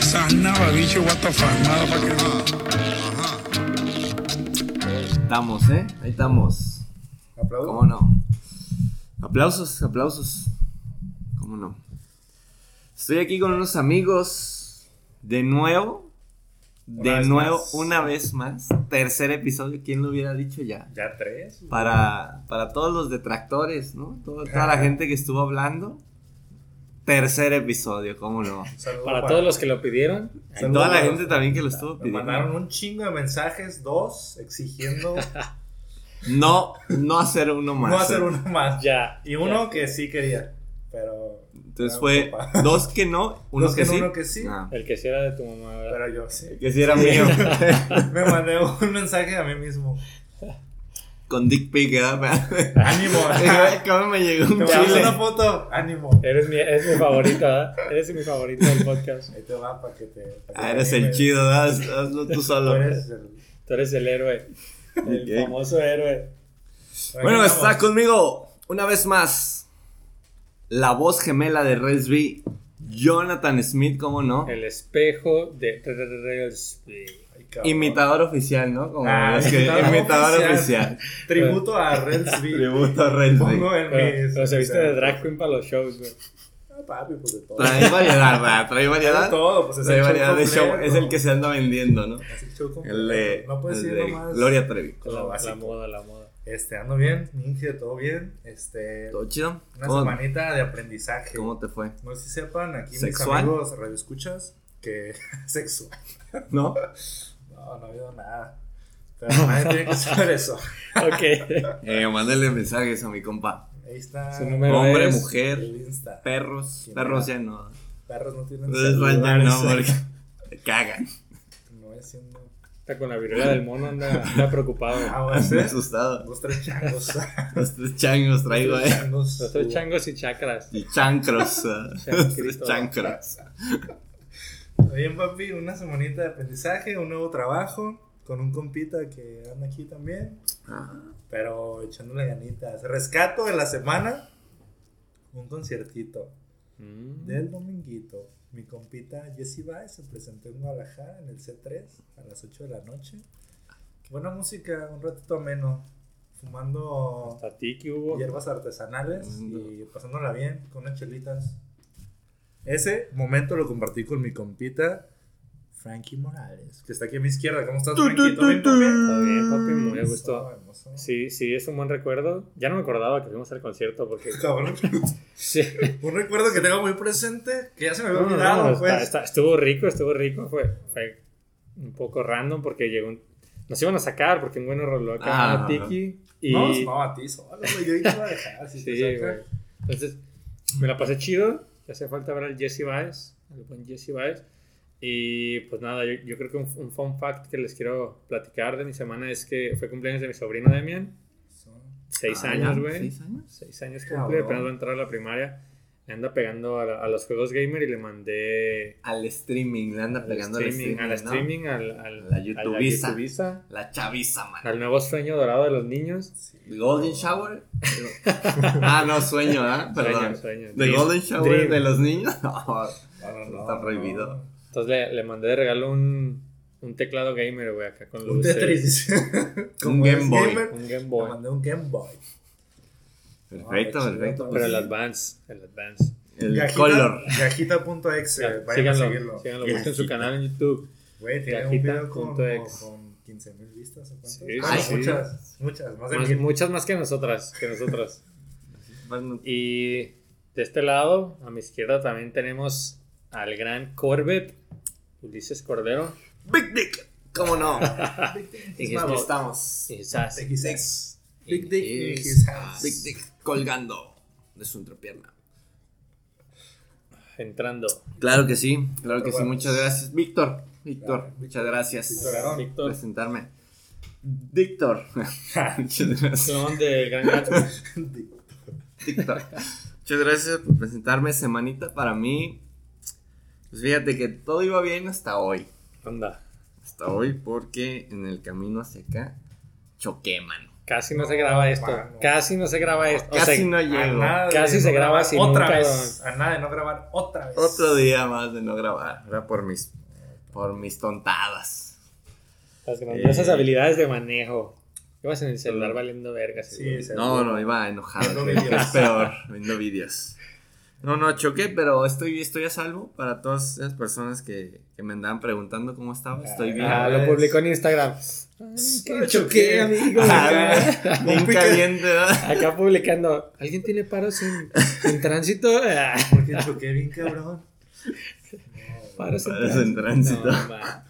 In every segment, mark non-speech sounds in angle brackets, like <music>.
Sanaba, bicho, what the fuck, motherfucker. Estamos, ¿eh? Ahí estamos. ¿Aplaudo? ¿Cómo no? Aplausos, aplausos. ¿Cómo no? Estoy aquí con unos amigos de nuevo. De nuevo, más. una vez más. Tercer episodio, ¿quién lo hubiera dicho ya? ¿Ya tres? Para, para todos los detractores, ¿no? Todo- toda la gente que estuvo hablando. Tercer episodio, ¿cómo no? Un <laughs> saludo Para todos los que lo pidieron, Y toda la gente también que lo estuvo Me pidiendo. mandaron un chingo de mensajes, dos, exigiendo <laughs> No, no hacer uno más. no hacer uno más. ya. Y uno ya. que sí quería, pero... Entonces fue dos que no, uno Dos que, que no, sí. uno que sí. Ah, El que sí era de tu mamá, ¿verdad? Pero yo sí. que sí era mío. <laughs> Me mandé un mensaje a mí mismo. Con Dick Pic, ¿verdad? <laughs> Ánimo. ¿Cómo me llegó un Te chile? una foto. Ánimo. Eres mi, es mi favorito, ¿verdad? Eres mi favorito del podcast. Ahí te va para que te... que Ah, te eres el chido, ¿verdad? Haz- hazlo tú Tú solo. eres el... Tú eres el héroe. El famoso héroe. Bueno, Ahí está conmigo una vez más la voz gemela de Resby, Jonathan Smith, ¿cómo no? El espejo de Railsby. Cabrón. Imitador oficial, ¿no? Como Ah, los que- imitador imitador oficial. oficial. Tributo a Relsby. Tributo a Resby. Pongo en Pero, mis... pero se viste o sea, de drag queen para los shows, güey. Ah, papi, pues de todo. Trae variedad, ¿verdad? Trae variedad. todo, pues es Trae el show variedad de show. completo. Es el que se anda vendiendo, ¿no? Es el show completo. El de, No puedes el ir nomás. Gloria Trevi. Con La, la moda, la moda. Este, ando bien, Ninja, todo bien. Este, ¿Todo chido? una ¿Cómo, semanita de aprendizaje. cómo te fue? No sé si sepan, aquí ¿Sexual? mis amigos radioescuchas que <laughs> sexual. ¿No? <laughs> No, no ha habido nada. Pero <laughs> nadie tiene que saber eso. Ok. Eh, mándale mensajes a mi compa. Ahí está. Su número Hombre, es- mujer, El Insta. perros. ¿Quién Perros ya no. Perros no tienen Entonces ya no, porque cagan. No es siendo. Está con la viruela del mono, anda, anda preocupado. Ah, voy a Estoy hacer asustado. dos, tres changos. <laughs> Los tres changos traigo, Tres eh. Los tres changos y chakras. Y chancros. Los tres Chancritos. <laughs> chancros. Bien, papi, una semanita de aprendizaje, un nuevo trabajo con un compita que anda aquí también, Ah, pero echándole ganitas. Rescato de la semana, un conciertito Mm. del dominguito. Mi compita Jesse Baez se presentó en Guadalajara en el C3 a las 8 de la noche. Buena música, un ratito ameno, fumando Hasta tiki hubo. hierbas artesanales Mm. y pasándola bien con unas chelitas. Ese momento lo compartí con mi compita Frankie Morales, que está aquí a mi izquierda. ¿Cómo estás, Frankie? ¿Todo bien, papi? Está bien, papi, muy a gusto. Sí, sí, es un buen recuerdo. Ya no me acordaba que fuimos al concierto porque. <laughs> Cabrón. Sí. Un recuerdo que tengo muy presente, que ya se me había No, no, olvidado, no, pues. está- está- estuvo rico, estuvo rico. Fue, fue un poco random porque llegó un. Nos iban a sacar porque un bueno roló acá Ah, a Tiki. Y, No, no, a ti solo, güey. Yo iba a dejar. Si Sí, güey. Entonces, me la pasé chido. Ya hace falta ver al Jesse Baez, al buen Jesse Baez. Y pues nada, yo, yo creo que un, un fun fact que les quiero platicar de mi semana es que fue cumpleaños de mi sobrino Demian. Seis Ah, años, güey. ¿Seis años? Seis años cumple, apenas va a entrar a la primaria. Le anda pegando a, la- a los juegos gamer y le mandé Al streaming, le anda al pegando al streaming, streaming. al ¿no? streaming, al, al, La a La chaviza, man. al nuevo sueño dorado de los niños. Sí. Golden Shower. <laughs> ah, no, sueño, ¿ah? Perdón. Sueño, sueño. ¿The Dream- Golden Shower Dream. de los niños? No, <laughs> No, no, no, Está no. prohibido. Entonces le, le mandé de regalo un, un teclado gamer, güey, acá con Un luces. Tetris. Un Game Boy. gamer, Un Game Le Boy. mandé un Game Boy. Perfecto, Ah, perfecto. chido, Pero el Advance, el Advance. el Gajita- color. Gajita.exe. Ya, Vayan a síganlo, seguirlo. síganlo, busquen su canal en YouTube. Güey, tiene un video con, con 15 mil vistas. ¿o cuántas? Sí, Bueno, sí. muchas, muchas. Más de Más- muchas más que nosotras, que nosotras. <laughs> Y de este lado, a mi izquierda también tenemos al gran Corbett, Ulises Cordero. Big Dick. ¿Cómo no? <laughs> Big Y aquí estamos. XS. Big Dick in Is his hands. Big Dick colgando de su entrepierna. entrando. Claro que sí, claro que sí. Muchas gracias, Víctor. Víctor, Claro, muchas gracias por presentarme. Víctor. Muchas gracias. <laughs> del gran. <laughs> Víctor. Muchas gracias por presentarme. Semanita para mí. Pues fíjate que todo iba bien hasta hoy. Anda. Hasta hoy porque en el camino hacia acá choqué, mano. Casi no, se graba esto. mano. Casi no se graba esto. O Casi sea, no llego. Casi no se graba grabar sin otra un vez. A nada de no grabar otra vez. Otro día más de no grabar. Era por mis, por mis tontadas. Las grandiosas Eh. habilidades de manejo. Ibas en el celular valiendo vergas. Sí, No, no, iba enojado. Viendo es peor, viendo vídeos. No, no, choqué, pero estoy, estoy a salvo para todas esas personas que, que me andaban preguntando cómo estaba. Estoy bien. Ah, lo ves. publicó en Instagram. Ay, Choqué, que choqué, amigo. Ah, Acá, <laughs> bien caliente, ¿verdad? acá publicando. ¿Alguien tiene paros en, en tránsito? Ah, Porque choqué bien cabrón. No, <laughs> paros en Paros en tránsito. No, ma.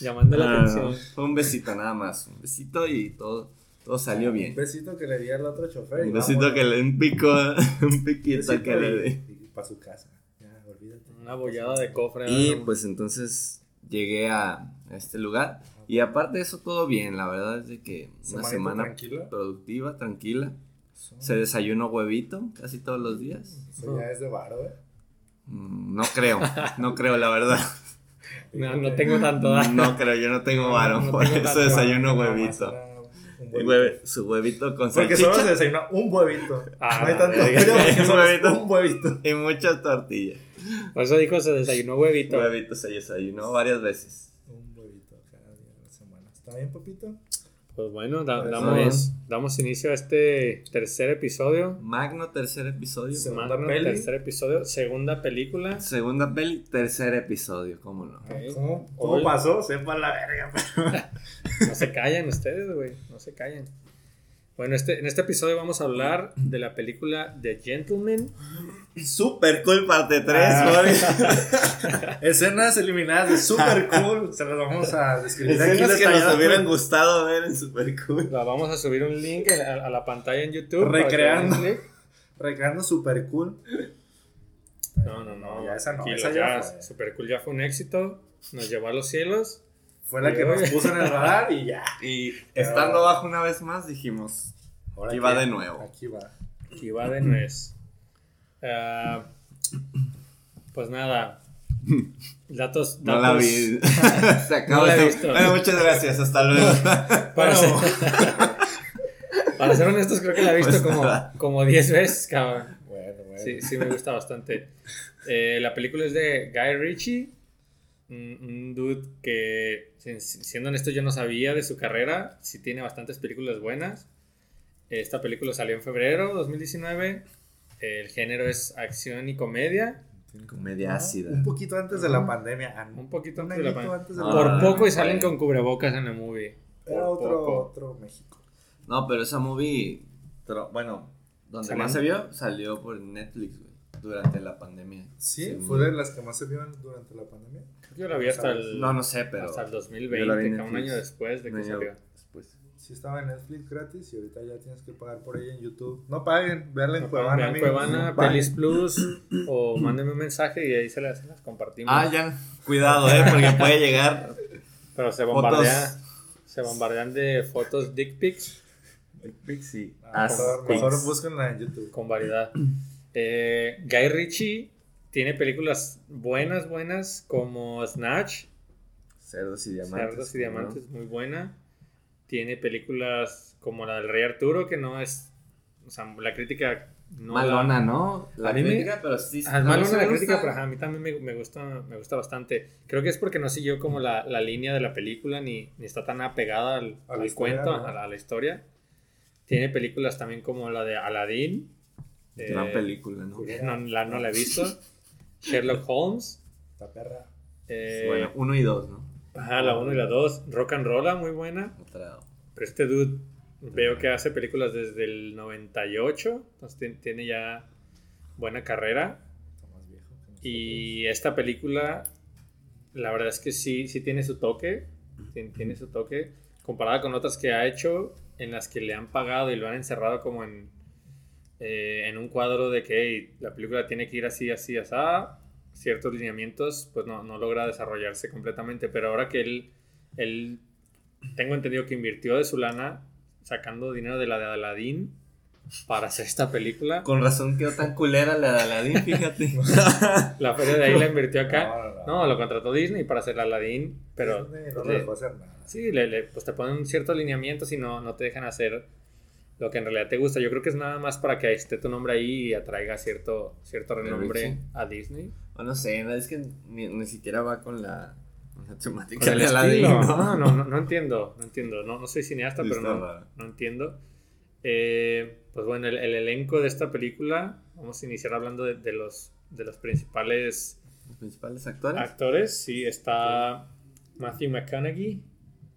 Llamando la no. atención. Fue un besito nada más. Un besito y todo, todo salió Un bien. besito que le di al otro chofer. Un besito vámonos. que le un pico, <laughs> un piquito que le di. Para su casa. Ya, olvídate. Una bollada de cofre. Y ¿no? pues entonces llegué a este lugar. Y aparte de eso, todo bien. La verdad es de que una semana tranquila. productiva, tranquila. Se desayunó huevito casi todos los días. eso ya es de varo, ¿eh? Mm, No creo, no creo, la verdad. <laughs> No, no tengo tanto. No creo, yo no tengo no por eso desayuno huevito. Un huevito. hueve- su huevito con Porque solo se salchicha desayuna un huevito. Ah, no hay tanto porque Un huevito. un huevito. y muchas tortillas. Por eso dijo se desayunó huevito. Huevito se desayunó varias veces. Un huevito cada día de la semana. ¿Está bien, papito? Pues bueno, da- Pues damos, damos inicio a este tercer episodio. Magno tercer episodio. Segunda Magno peli. tercer episodio, segunda película. Segunda peli, tercer episodio, cómo no. Ok. ¿Cómo, cómo pasó? Sepa la verga. <laughs> No se callan ustedes, güey. No se callan. Bueno, este, en este episodio vamos a hablar de la película The Gentleman. Super cool parte 3, Ah. <laughs> Escenas eliminadas de Super Cool. Se las vamos a describir aquí Escenas que nos hubieran gustado ver en Super Cool. La vamos a subir un link a, a la pantalla en YouTube. para que Recreando. Recreando Super Cool. No, no, no. Ya esa no, esa ya fue. Super Cool ya fue un éxito. Nos llevó a los cielos. Fue la que nos puso en el radar y ya. Y estando abajo una vez más, dijimos, Ahora Aquí va de nuevo. Aquí va. Y va de nuez. Ah, pues nada. Datos. no la datos- vi. <laughs> Se acabó No la he visto. Bueno, muchas gracias, hasta luego. Para, Bueno. ser, <laughs> para ser honestos, creo que la he visto Pues como, nada. como 10 veces, cabrón. Bueno, bueno. Sí, sí me gusta bastante. Eh, la película es de Guy Ritchie, un, dude que, si- siendo honesto, yo no sabía de su carrera. Sí tiene bastantes películas buenas. Esta película salió en febrero 2019. El género es acción y comedia. Comedia Ah, ácida. Un poquito antes de la pandemia. ah, Un poquito un antes de la añito pan- antes de Ah, la Por pandemia. poco y salen con cubrebocas en la movie. Por Era otro, poco. otro México. No, pero esa movie, bueno, donde más se vio, salió por Netflix, güey, durante la pandemia. Sí, Según- fue de las que más se vio durante la pandemia. Yo la vi hasta el, No, no sé, pero... hasta el yo la vi 2020, en cada un año después de que salió. después. Sí estaba en Netflix gratis y ahorita ya tienes que pagar por ella en YouTube. No paguen, veanla en No, Cuevana, vean amigos. Cuevana, No. Pelis Plus <clears throat> o mándenme un mensaje y ahí se las, compartimos. Ah, ya, cuidado, eh, porque puede llegar Pero se fotos... bombardea, se bombardean de fotos dick pics Pixie. Ah, As mejor, pics. mejor búsquenla en YouTube. con variedad. Eh, Guy Ritchie tiene películas buenas, buenas como Snatch, Cerdos y diamantes. Cerdos y ¿no? Diamantes, muy buena. Tiene películas como la del Rey Arturo, que no es. O sea, la crítica no. Malona, la- ¿no? La A mí me- crítica, pero sí. Ah, es malona la me crítica, gusta. pero a mí también me, me gusta, me gusta bastante. Creo que es porque no siguió como la, la línea de la película ni, ni está tan apegada al, A la al historia, cuento, ¿no? a la, a la historia. Tiene películas también como la de Aladdin. Gran eh, película, ¿no? No la, no la he visto. <laughs> Sherlock Holmes. La perra. eh, Bueno, uno y dos, ¿no? ajá, la 1 y la 2. Rock and Rolla, muy buena. Otra. Pero este dude veo que hace películas desde el 98. Entonces tien- tiene ya buena carrera. Está más viejo que nosotros. Y esta película, la verdad es que sí, sí tiene su toque. Tien- Tiene su toque. Comparada con otras que ha hecho, en las que le han pagado y lo han encerrado como en, eh, en un cuadro de que hey, la película tiene que ir así, así, así. Ciertos lineamientos, pues no, no logra desarrollarse completamente. Pero ahora que él, él, tengo entendido que invirtió de su lana sacando dinero de la de Aladdin para hacer esta película. Con razón quedó tan culera la de Aladdin, fíjate. <laughs> La feria de ahí la invirtió acá. No, no, no. No, lo contrató Disney para hacer Aladdin, pero Disney no le le- dejó hacer nada. sí, le, le- pues te ponen ciertos lineamientos y no, no te dejan hacer lo que en realidad te gusta. Yo creo que es nada más para que esté tu nombre ahí y atraiga cierto, cierto renombre a Disney. O no sé, es que ni, ni siquiera va con la, la temática de. ¿no? No, no, no, no entiendo, no entiendo. No, no soy cineasta, pero no, no entiendo. Eh, pues bueno, el, el elenco de esta película, vamos a iniciar hablando de, de los, de los principales Los principales actores. actores. Sí, está Matthew McConaughey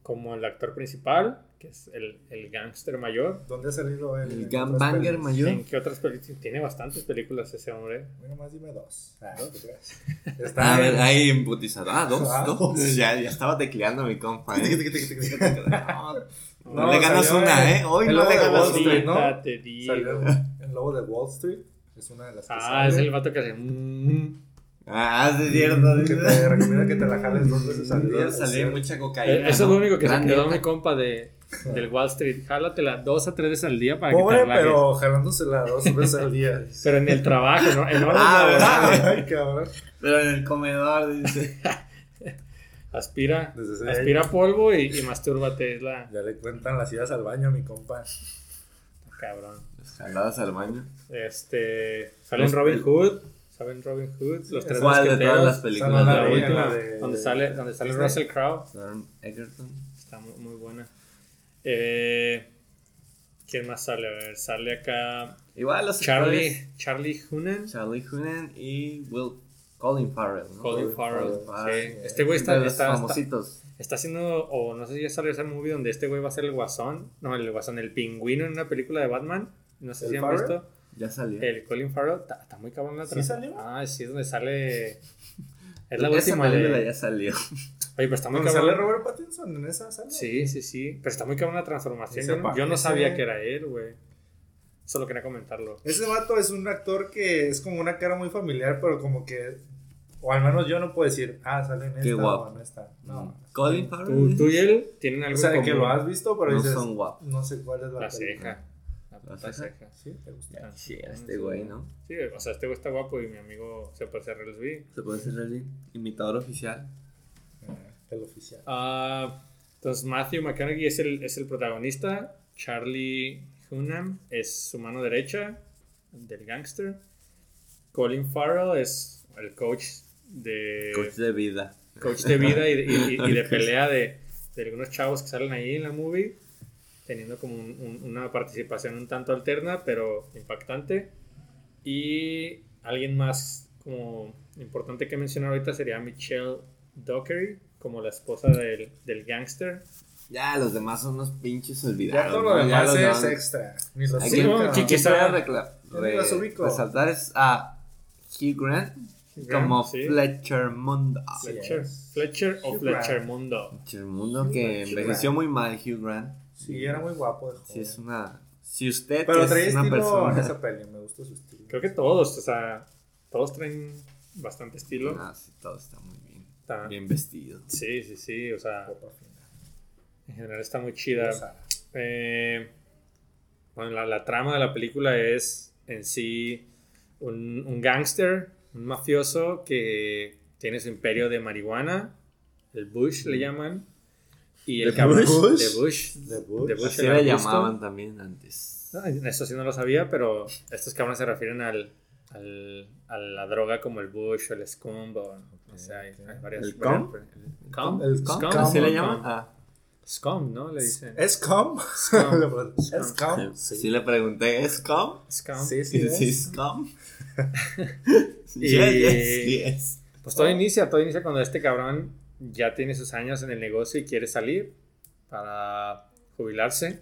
como el actor principal, que es el, el gángster mayor. ¿Dónde ha salido el, el Gangbanger mayor. ¿En qué otras películas? Tiene bastantes películas ese hombre. Bueno, más dime dos. Ah, no creas. A Está ver, ahí emputizado. Ah, dos, Ah, dos. dos. Ya, ya estaba tecleando mi compa. ¿eh? No, le ganas salió una, ¿eh? Hoy el no lobo le de ganas Wall una. Street, ¿no? Te digo. Salió El Lobo de Wall Street. Es una de las que Ah, es el vato que hace. mm. Ah, sí, es cierto. Que te recomienda que te la jales dos veces al día. Salí Sí. mucha cocaína. Eh, Eso es lo único que se quedó mi compa de, del Wall Street. Jálatela dos a tres veces al día para que Pobre, te relajes. pero jalándosela dos veces al día. <laughs> Pero en el trabajo, ¿no? en horas Ah. ¿verdad? Ay, cabrón. Pero en el comedor, dice. <laughs> Aspira, aspira polvo y, y mastúrbate. Es la. Ya le cuentan las idas al baño a mi compa. Cabrón. Jaladas al baño. Este. Salen Robin Hood. Salen Robin Hood. Los tres ¿Cuál de todas las películas la La última, de- donde sale, donde sale. Russell Crowe. Egerton? Está muy, muy buena. Eh, ¿Quién más sale? A ver, sale acá Igual los Charlie, Charlie Hunnam. Charlie Hunnam y Will Colin Farrell, ¿no? Colin Colin Farrell. Farrell, sí. sí. Este güey está, De los está, está, famositos. está haciendo, o no sé si ya salió ese movie donde este güey va a ser el guasón. No, el guasón, el pingüino en una película de Batman. No sé ¿El si han Farrell? visto. Ya salió. El Colin Farrell está, está muy cabrón la ¿Sí salió? Ah, sí, es donde sale. Es la Esa última película de. ya salió. Oye, pero está muy ¿Dónde sale cabrón. Robert Pattinson en esa sala? Sí, sí, sí. Pero está muy cabrón la transformación. Yo, no- yo no parece. sabía que era él, güey. Solo quería comentarlo. Ese vato es un actor que es como una cara muy familiar, pero como que. O al menos yo no puedo decir, ah, sale en esta Qué guapo. o en esta. No. Colin Farrell. Tú, y él tienen algo O sea, que lo has visto, pero No dices. son guapos. No sé cuál es la, La ceja. La ¿La puta ceja? ceja. Sí, te gusta. Sí, este güey, ¿no? Sí, o sea, este güey está guapo y mi amigo se parece a Relsby. Se puede ser el imitador oficial. Ah, el oficial. Ah, entonces, Matthew McConaughey es el, es el protagonista. Charlie Hunnam es su mano derecha del gangster. Colin Farrell es el coach de, Coach de vida. coach de vida y, de- y- y- y de <laughs> pelea de, de algunos chavos que salen ahí en la movie, teniendo como un- un- una participación un tanto alterna, pero impactante. Y alguien más como importante que mencionar ahorita sería Michelle Dockery, como la esposa del, del gangster. Ya, los demás son unos pinches Ya olvidados. todo ¿no? lo Ya demás los es demás- extra. Ni los que, no, ubico. resaltar es a Hugh Grant como Sí. Fletcher Mundo. Fletcher. Fletcher o Hugh Fletcher Grant. Mundo. Fletcher Mundo Hugh que Grant. envejeció muy mal Hugh Grant. Sí, era muy guapo de joven. Sí, es una... Si usted Pero es una estilo en persona... esa peli, me gustó su estilo. Creo que todos, o sea, todos traen bastante estilo. Ah, sí, todo está muy bien. Está- Bien vestido. Sí, sí, sí, o sea, en general está muy chida. Eh, bueno, la, la trama de la película es en sí un, un gángster, un mafioso que tiene su imperio de marihuana, el Bush le llaman, y el ¿De cabrón Bush? de Bush, De Bush. de Bush Así le llamaban también antes. No, eso sí no lo sabía, pero estos cabrones se refieren al, al- a la droga como el Bush o el scum, o no sé, hay, ok. hay varias. ¿El cum? ¿El cum? El Scum, cum, ¿Así le cum. llaman? Ah, Scum, ¿no? Le dicen. ¿Es com? Scum. <laughs> ¿Es com? sí. le pregunté, ¿es com? Scum. Sí, Sí, sí, sí, es. <laughs> <laughs> es com. Y- Yes, yes, yes. Pues todo inicia, todo inicia cuando este cabrón ya tiene sus años en el negocio y quiere salir para jubilarse.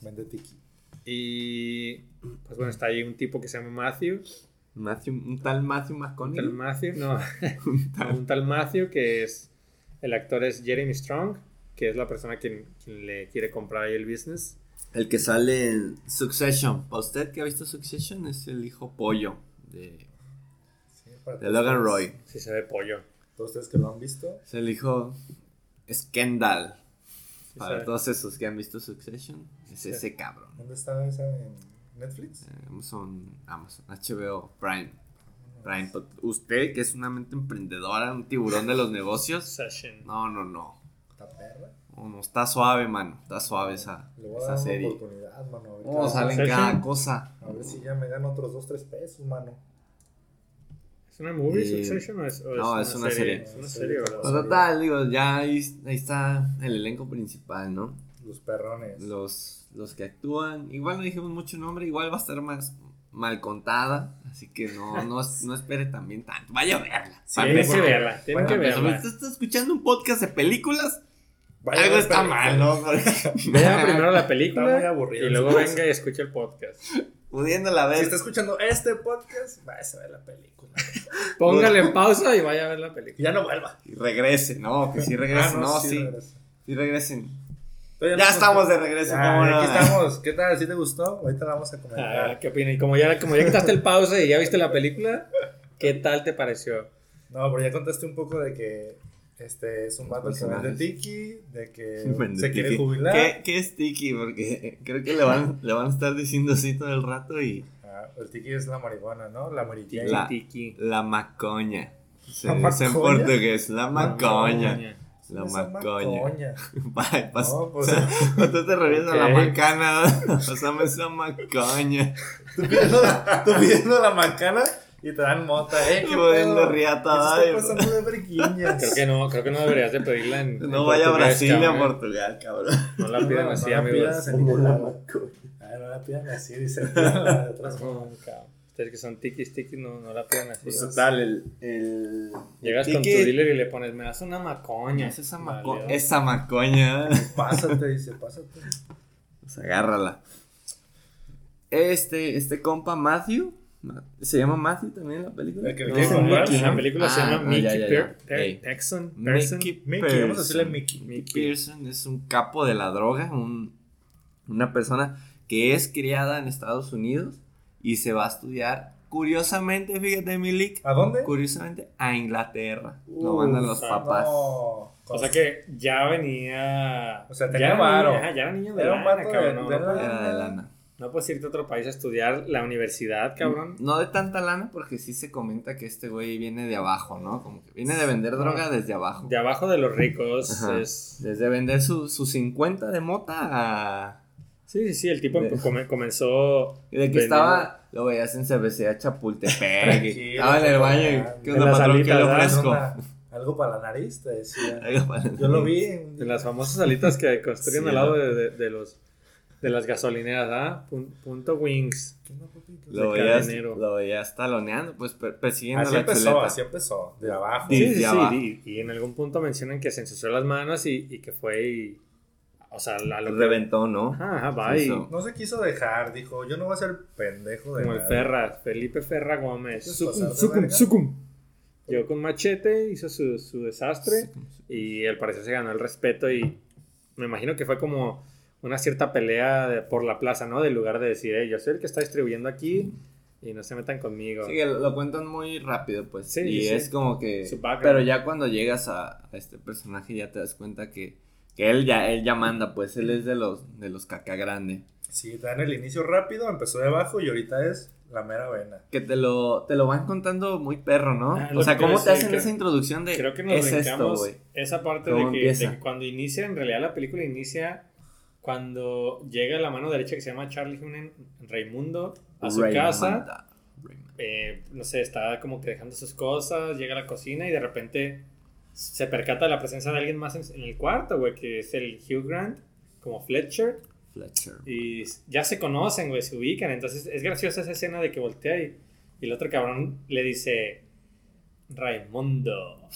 Vende tiki. Y pues bueno, está ahí un tipo que se llama Matthew. Matthew, un tal Matthew Un tal McConaughey. Matthew, no, <laughs> Un tal- un tal Matthew que es, el actor es Jeremy Strong, que es la persona quien, quien le quiere comprar ahí el business. El que sale en Succession. ¿Para usted que ha visto Succession? Es el hijo pollo de, Sí, de Logan Roy. Si se ve pollo. Todos ustedes que lo han visto. Es el hijo Skendal. Sí Para se todos esos que han visto Succession, es Sí. ese cabrón. ¿Dónde está esa? En ¿Netflix? Eh, Amazon, Amazon, HBO, Prime. Prime. But Usted, que es una mente emprendedora, un tiburón de los negocios. Session. No, no, no. ¿Está perra? No, no, está suave, mano. Está suave esa, Le voy a esa dar una serie. oportunidad, mano. A ver, Oh, qué- salen cada cosa. a ver si ya me gano otros 2, 3 pesos, mano. ¿Es una movie Succession o es, o no, es una serie. Es una serie, ¿verdad? Pues total, digo, ya ahí, ahí está el elenco principal, ¿no? Los perrones. Los, los que actúan. Igual no dijimos mucho nombre, igual va a estar más mal contada. Así que no, <laughs> no, no espere también tanto. Vaya a verla. Sí, empezar. que verla, Bueno, que verla. usted está escuchando un podcast de películas. Vaya algo está mal, ¿no? <laughs> <laughs> Vea primero la película aburrido. y luego venga y escuche el podcast. Pudiéndola ver. Si está escuchando este podcast, vaya a ver la película. <laughs> Póngale en pausa y vaya a ver la película. Ya no vuelva. Y regrese, no, que sí <laughs> regresen, Ah, no, sí, sí regresen. Todavía Ya no- estamos de regreso, Ya, ¿cómo no? aquí estamos. ¿Qué tal? ¿Sí te gustó? Ahorita la vamos a Ah, comentar. ¿Qué opinas? Y como ya, como ya quitaste el pausa y ya viste la película, ¿qué tal te pareció? No, pero ya contaste un poco de que este es un vato que vende tiki, de que <laughs> Vende se quiere tiki. jubilar. ¿Qué, ¿Qué es Tiki? Porque creo que le van, le van a estar diciendo así todo el rato y Ah, el tiki es la marihuana, ¿no? La marihuana. La- Tiki. la macoña. Se ¿La dice en macoña? portugués, la macoña. La macoña. macoña. Pa- <laughs> pas- No, pues- o sea, cuando <laughs> tú te refieres a la macana, pásame esa macoña. Tú pidiendo, tú pidiendo la macana y te dan mota, ¿eh? <laughs> ¿Qué pedo? riata, ¿Qué está pasando de briquiñas? <laughs> Creo que no, creo que no deberías de pedirla en. en No vaya a Brasil ni a cabrón. Portugal, cabrón. No la pidan No, así, no la amigos. pidas en. Ah, no la pidan así, dice. de otras <laughs> No, formas. cabrón. Ustedes que son tikis, tikis, no, no la pidan así. Pues total, el. el Llegas con tu dealer y le pones, me das una macoña. Es esa, maco esa macoña. Pásate, dice, pásate. Pues agárrala. Este, este compa Matthew. ¿Se llama Matthew también la película? El que No, quiere Mickey, comprar. La película se Ah, llama no, Mickey ya, ya, ya. Per- Per- Ey. Texan. Person. Mickey, Mickey, vamos a decirle Pearson. Mickey. Mickey Pearson es un capo de la droga, un- una persona que es criada en Estados Unidos y se va a estudiar, curiosamente, fíjate, Milik, ¿A dónde? curiosamente, a Inglaterra. Lo Uf, mandan los ah, papás. No. O sea que ya venía. O sea, ya tenía era varo. niño- ajá, ya era niño de Era un lana, vato cabrón. de- de lana. puedes- Era de lana. No puedes irte a otro país a estudiar la universidad, cabrón. No de tanta lana, porque sí se comenta que este güey viene de abajo, ¿no? Como que viene de vender droga desde abajo. De abajo de los ricos es. Desde vender su, su 50 de mota a... Sí, sí, sí. El tipo De- come- comenzó. Y de que vendiendo- estaba, lo veías en CBC Chapultepec. <laughs> estaba en el baño y. ¿qué onda, patrón? ¿Qué le ofrezco? <laughs> Algo para la nariz, te decía. Algo para- Yo lo vi. en- las famosas alitas que <laughs> construyen Sí, al lado de- de los. De las gasolineras, ¿ah? Pun- punto Wings. ¿Qué onda, papi? ¿Qué Lo de veías, lo veías taloneando, pues per- persiguiendo Así la empezó, chuleta. así empezó. De abajo. Sí. Sí, Desde sí, abajo. sí. Y, y en algún punto mencionan que se ensució las manos y, y que fue y. O sea, lo que- Reventó, ¿no? Ajá, ajá, Sí. No se quiso dejar, dijo, yo no voy a ser pendejo de Como el. Ferra, Felipe Ferra Gómez. ¿Quieres Sucum, de sucum, sucum. Llegó con machete, hizo su, su desastre y al parecer se ganó el respeto y me imagino que fue como una cierta pelea de- por la plaza, ¿no? Del lugar de decir, "Ey, yo soy el que está distribuyendo aquí y no se metan conmigo. Sí, que lo cuentan muy rápido, pues. Sí, y sí, es sí. como que. Pero ya cuando llegas a, a este personaje ya te das cuenta que, que él ya, él ya manda, pues él es de los, de los caca grande. Sí, está en el inicio rápido, empezó de abajo y ahorita es la mera vena. Que te lo, te lo van contando muy perro, ¿no? Ah, lo o sea, que te ¿cómo te hacen creo- esa introducción de Creo que nos es esto, esa parte ¿Cómo de que, de que cuando inicia, en realidad la película inicia cuando llega la mano derecha que se llama Charlie Hunnam, Raimundo, a su casa. Eh, no sé, está como que dejando sus cosas, llega a la cocina y de repente se percata de la presencia de alguien más en, en el cuarto, güey, que es el Hugh Grant, como Fletcher, Fletcher. y ya se conocen, güey, se ubican, entonces es graciosa esa escena de que voltea y, y el otro cabrón le dice, Raimundo.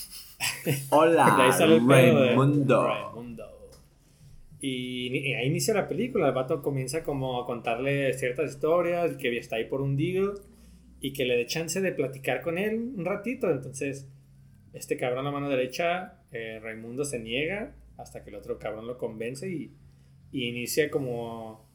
Hola, <laughs> Raimundo. Raimundo. Y, ahí inicia la película. El vato comienza como a contarle ciertas historias, que está ahí por un deal y que le dé chance de platicar con él un ratito. Entonces, este cabrón a mano derecha, eh, Raimundo se niega hasta que el otro cabrón lo convence y, y inicia como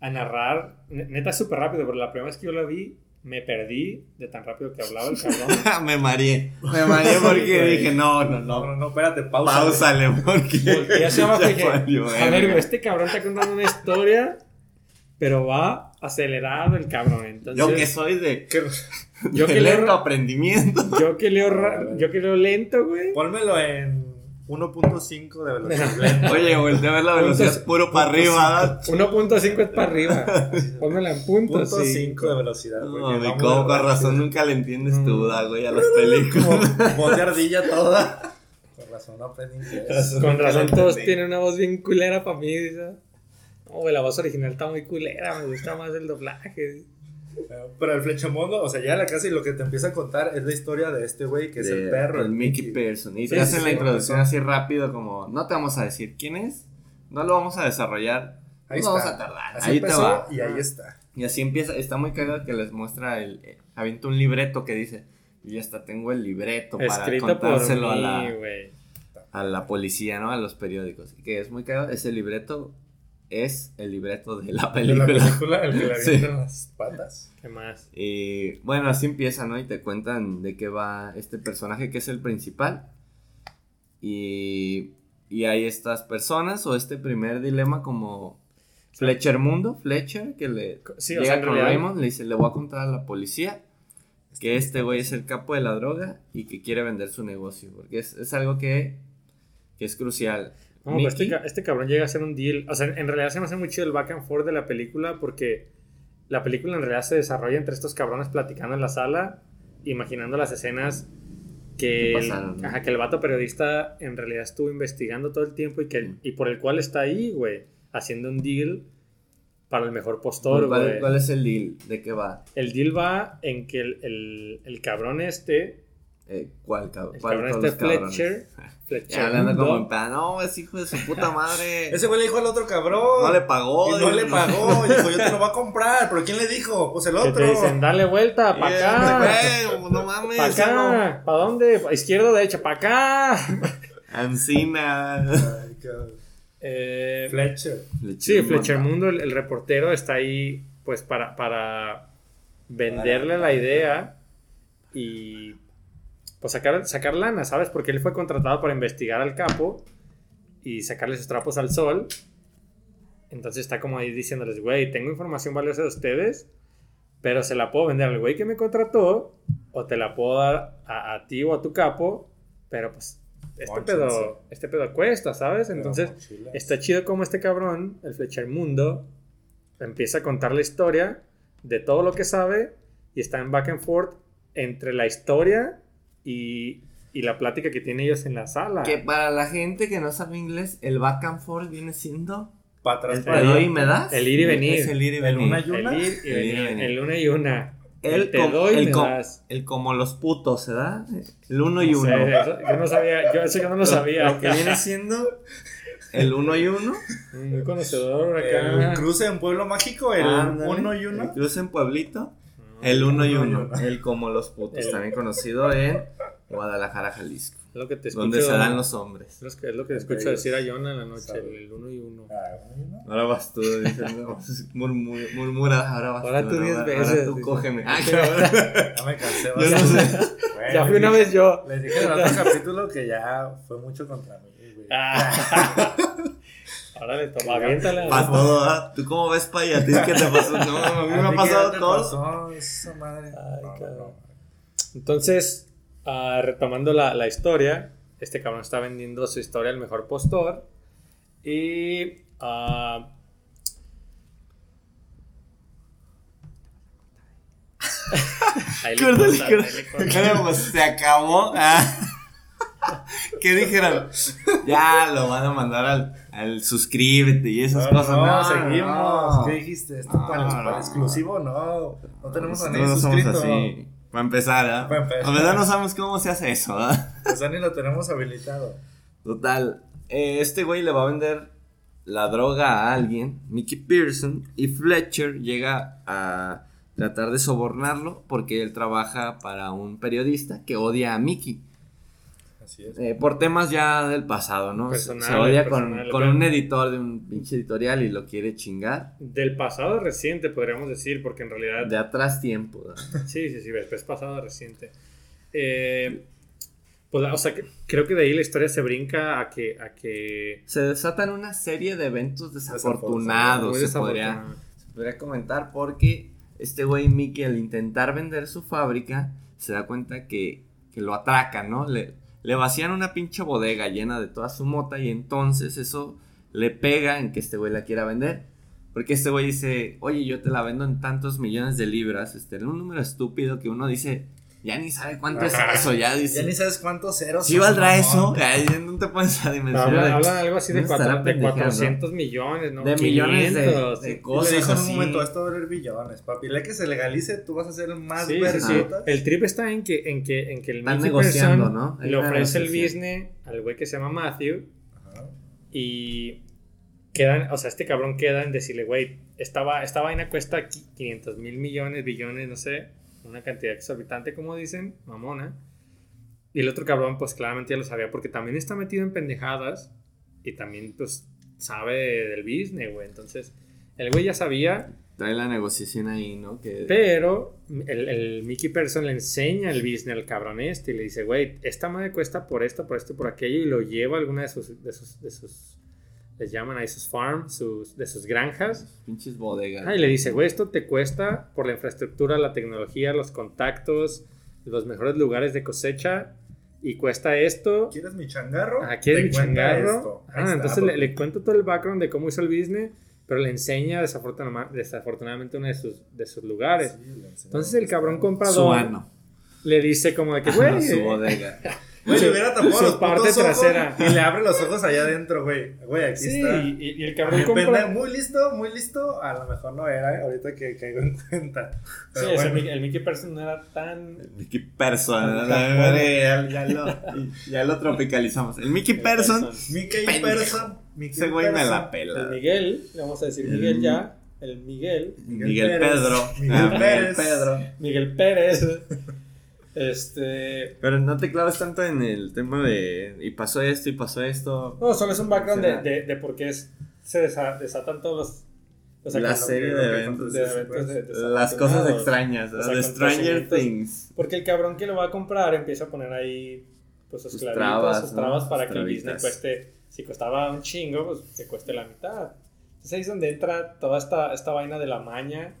a narrar. Ne- Neta, súper rápido, pero la primera vez que yo la vi, me perdí de tan rápido que hablaba el cabrón. <laughs> me mareé. Me mareé <laughs> porque dije, no, no, No, no. no, no, espérate, pausa. Pausale, porque. Volteé hacia abajo dije, a ver, este cabrón está contando una historia, pero va acelerado el cabrón. Entonces, Yo que soy de, <laughs> yo de que lento leo, aprendimiento. yo que leo, yo que leo lento, güey. Pónmelo en 1.5 de velocidad. <laughs> Oye, volteé a ver la velocidad puro para arriba. 1.5 es para arriba. <laughs> Pónmela en punto, Punto 5 de 5. velocidad. No, mi con razón nunca le entiendes Mm. tú, da, güey, a las películas. Voz de ardilla toda. Con razón no aprendí inglés. Con razón todos tienen una voz bien culera para mí, dice. No, güey, la voz original está muy culera, me gusta más el doblaje. Pero el flechamundo, o sea, llega a la casa y lo que te empieza a contar es la historia de este güey que es el De- perro. El Mickey Pearson. Y Sí, te hacen sí, la sí, introducción así rápido, como no te vamos a decir quién es, no lo vamos a desarrollar, Ahí no está. vamos a tardar. Así ahí empezó te va. y ahí está. Y así empieza, está muy cagado que les muestra el. eh, avienta un libreto que dice. Y hasta tengo el libreto para Escrito por contárselo a mí, la, güey. a la policía, ¿no? A los periódicos. Que es muy cagado. Ese libreto es el libreto de la De película. la película, el que le <laughs> Sí. las patas. ¿Qué más? Y bueno, así empieza, ¿no? Y te cuentan de qué va este personaje que es el principal. Y, y hay estas personas o este primer dilema como Fletcher Mundo, Fletcher, que le Sí, o llega sea, en con realidad- Raymond, le dice, le voy a contar a la policía que este güey es el capo de la droga y que quiere vender su negocio, porque es, es algo que, que es crucial. No, pero este, este cabrón llega a ser un deal. O sea, en realidad se me hace muy chido el back and forth de la película porque la película en realidad se desarrolla entre estos cabrones platicando en la sala, imaginando las escenas que, Que el, pasaron, ¿no? ajá, que el vato periodista en realidad estuvo investigando todo el tiempo y, que, y por el cual está ahí, güey, haciendo un deal para el mejor postor, ¿Cuál, güey. cuál es el deal? ¿De qué va? El deal va en que el, el, el cabrón este, Eh, ¿Cuál, cabrón este? Fletcher, <laughs> <laughs> Fletcher Ya hablando como en plan, no, es hijo de su puta madre. <laughs> Ese güey le dijo al otro cabrón. no le pagó. Y no le pagó. Y dijo, yo te lo voy a comprar. ¿Pero quién le dijo? Pues el que otro. te dicen, dale vuelta, para Yeah, acá. güey, no mames. ¿Para eso no. acá? ¿Para dónde? ¿Pa izquierda o derecha? ¿Para acá? Ancina. Ay, cabrón. Eh, Fletcher. sí, Fletcher Mundo, el, el reportero, está ahí pues para, para venderle la idea y pues sacar, sacar lana, ¿sabes? Porque él fue contratado para investigar al capo y sacarle sus trapos al sol. Entonces está como ahí diciéndoles, güey, tengo información valiosa de ustedes, pero se la puedo vender al güey que me contrató o te la puedo dar a, a ti o a tu capo, pero pues este pedo, este pedo cuesta, ¿sabes? Entonces... Está chido como este cabrón, el Fletcher Mundo, empieza a contar la historia de todo lo que sabe y está en back and forth entre la historia y, y la plática que tienen ellos en la sala. Que para la gente que no sabe inglés, el back and forth viene siendo. Para atrás, El para doy y me das. El ir y venir. Es el ir y El venir. una y El una. ir y El ir y venir, venir. el una y una. El, El te com- doy y el me com- das. el como los putos, ¿verdad? El uno y uno. eso- yo no sabía, yo eso yo no lo sabía. Lo que viene siendo el uno y uno. Muy conocedor El acá. cruce en Pueblo Mágico, el Ándale. uno y El uno. cruce en Pueblito. El uno y Uno. El como los putos. También conocido en Guadalajara, Jalisco. Es lo que te escucho, Donde se dan los hombres. es lo que- es lo que Entre escucho decir a. Jonah en la noche, Sabe. el, el uno y uno. Ah. Ahora vas tú diciendo, murmu- murmura, ahora vas Ahora tú diez veces, Ahora tú cógeme. <laughs> Ah. Ya me cansé Yo no sé. Ya fui una vez yo. Les dije en el otro capítulo que ya fue mucho contra mí, <laughs> güey. Ah. Ahora le toma, aviéntala. Para todo, ¿ah? ¿Tú cómo ves, Paya? ¿A ti qué te pasó? No, a mí <laughs> me ¿A ha pasado todo. pasó esa madre? Ay, No, cabrón. no. Entonces, ah, retomando la, la historia, este cabrón está vendiendo su historia al mejor postor. Y. <laughs> ahí le Córtale, corta, córtale. ahí le corta. Pues, se acabó. Ah. <laughs> ¿Qué dijeron? Ya lo van a mandar al, al suscríbete y esas No, cosas. no, No, seguimos. no. ¿Qué dijiste? ¿Esto No, para, para no. exclusivo? No, no tenemos a nadie no somos suscrito. así. Para empezar, ¿ah? Para empezar. A verdad no sabemos cómo se hace eso, ¿ah? Pues ya ni lo tenemos habilitado. Total, eh, este güey le va a vender la droga a alguien, Mickey Pearson, y Fletcher llega a tratar de sobornarlo porque él trabaja para un periodista que odia a Mickey. Así es. eh, por temas ya del pasado, ¿no? Se- se odia con, un editor de un pinche editorial y lo quiere chingar. Del pasado reciente, podríamos decir, porque en realidad. De atrás tiempo. ¿no? <laughs> Sí, sí, sí, es pasado reciente. Eh, pues, o sea, que- creo que de ahí la historia se brinca a que. A que Se desatan una serie de eventos Desafortunados, desafortunados, muy se podría, desafortunado. se podría comentar porque este güey Mickey al intentar vender su fábrica se da cuenta que, que lo atracan, ¿no? Le, le vacían una pinche bodega llena de toda su mota y entonces eso le pega en que este güey la quiera vender. Porque este güey dice, oye, yo te la vendo en tantos millones de libras, este, en un número estúpido que uno dice, ya ni sabe cuánto es eso, ya dice. Ya ni sabes cuántos ceros. ¿Sí valdrá mamón. eso? Ay, no te pones a dimensionar. Hablan, hablan algo así de, ¿Dónde estará cuatro- de pendejando? 400 millones, ¿no? De millones de- 500, de cosas. Le dijo en un momento, esto va a valer billones, papi. La que se legalice, tú vas a ser el más Sí, sí, sí. El trip está en que, en que, en que el Están negociando, Person ¿no? Hay le ofrece el business al güey que se llama Matthew Ajá. y quedan, o sea, este cabrón queda en decirle, güey, esta, va- esta vaina cuesta qui- 500 mil millones, billones, no sé, una cantidad exorbitante, como dicen, mamona. Y el otro cabrón, pues claramente ya lo sabía, porque también está metido en pendejadas y también, pues, sabe del business, güey. Entonces, el güey ya sabía, Trae la negociación ahí, ¿no? Que pero el, el Mickey Person le enseña el business al cabrón este y le dice, güey, esta madre cuesta por esto, por esto y por aquello y lo lleva a alguna de sus, de sus, de sus les llaman ahí sus farms, sus, de sus granjas. pinches bodegas. Ah, y le dice, güey, esto te cuesta por la infraestructura, la tecnología, los contactos, los mejores lugares de cosecha y cuesta esto. ¿Quieres mi changarro? Aquí es Te mi changarro. Ah, está, entonces le, le cuento todo el background de cómo hizo el business, pero le enseña desafortunama- desafortunadamente uno de sus, de sus lugares. Sí. Entonces el cabrón su comprador le dice como de que, <laughs> güey, su bodega. Güey, le hubiera tapado su los parte putos ojos trasera. Y le abre los ojos allá adentro, güey. Güey, aquí sí, está. y, y el cabrón compra... muy listo, muy listo. A lo mejor no era, eh, ahorita que caigo en cuenta. Sí, Pero bueno. El Mickey Person no era tan... Mickey Person. Ya, ya lo, ya lo tropicalizamos. El Mickey Person. Mickey Pendejo. Person. Mickey Ese güey me la El pela. Miguel, le vamos a decir El- Miguel ya, el Miguel, Miguel. Pedro. Miguel Ah, Miguel Pérez. Pedro. Miguel Pérez, este... Pero no te clavas tanto en el tema de. Y pasó esto y pasó esto. No, solo es un background de, de, de por qué es, se desa- desatan todos los... los La acon- serie de que eventos. de eventos de- Las cosas extrañas. Los ¿no? De Stranger. Things. Porque el cabrón que lo va a comprar empieza a poner ahí pues sus, Sus clavitos, trabas, sus ¿no? trabas Sus para que el trabitas. business cueste, si costaba un chingo, pues que cueste la mitad. Entonces ahí es donde entra toda esta, esta vaina de la maña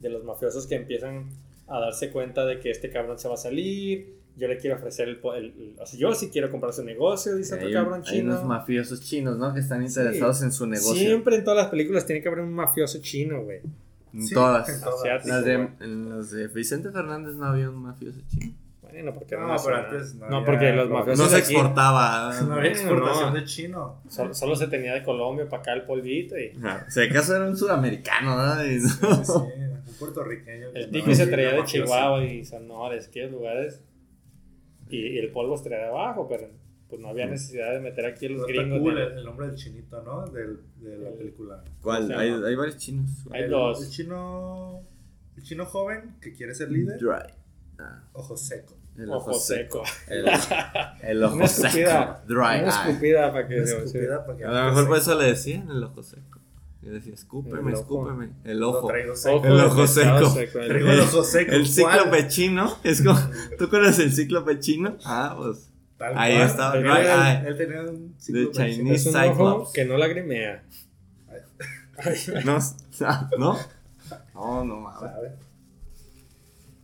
de los mafiosos que empiezan a darse cuenta de que este cabrón se va a salir, yo le quiero ofrecer el... po- el- el- o sea, yo sí quiero comprar su negocio, dice otro Hay, cabrón hay unos chino. mafiosos chinos, ¿no? Que están interesados en su negocio. Siempre en todas las películas tiene que haber un mafioso chino, güey. En Sí, todas. en todas. Asiático. Las de, en las de Vicente Fernández no había un mafioso chino. Bueno, porque No, no, me pero suena. antes no no había- porque los no mafiosos No se aquí- exportaba. <laughs> No había exportación no. de chino. Solo, solo se tenía de Colombia para acá el polvito y. O sea, acaso era un sudamericano, ¿no? Y- Sí, sí, un puertorriqueño. el tiki se traía de. Chihuahua y Sonores, aquellos lugares. Y, y el polvo se traía de abajo, pero pues no había necesidad de meter aquí a los gringos. cool de- el, el nombre del chinito, ¿no? Del, de la El- película. ¿Cuál? Hay, hay varios chinos. Hay el, dos. El chino. El chino joven que quiere ser líder. Dry. Ah, Ojo seco. el Ojo seco. El, el ojo Una seco. escupida. Dry. Una eye. escupida para que Una se- escupida para que A lo mejor por eso le decían el ojo seco. Y decía, escúpeme, El escúpeme. El ojo. traigo Ojo seco. El ojo seco. el- Traigo el ojo seco. El cíclope chino. Es como, <laughs> ¿tú conoces el cíclope chino? Ah, pues. Tal Ahí cual. estaba, Él, él tenía un The cíclope chino. Chinese Es un ojo Cyclops. que no lagrimea. <laughs> No, ¿no? No, no mames.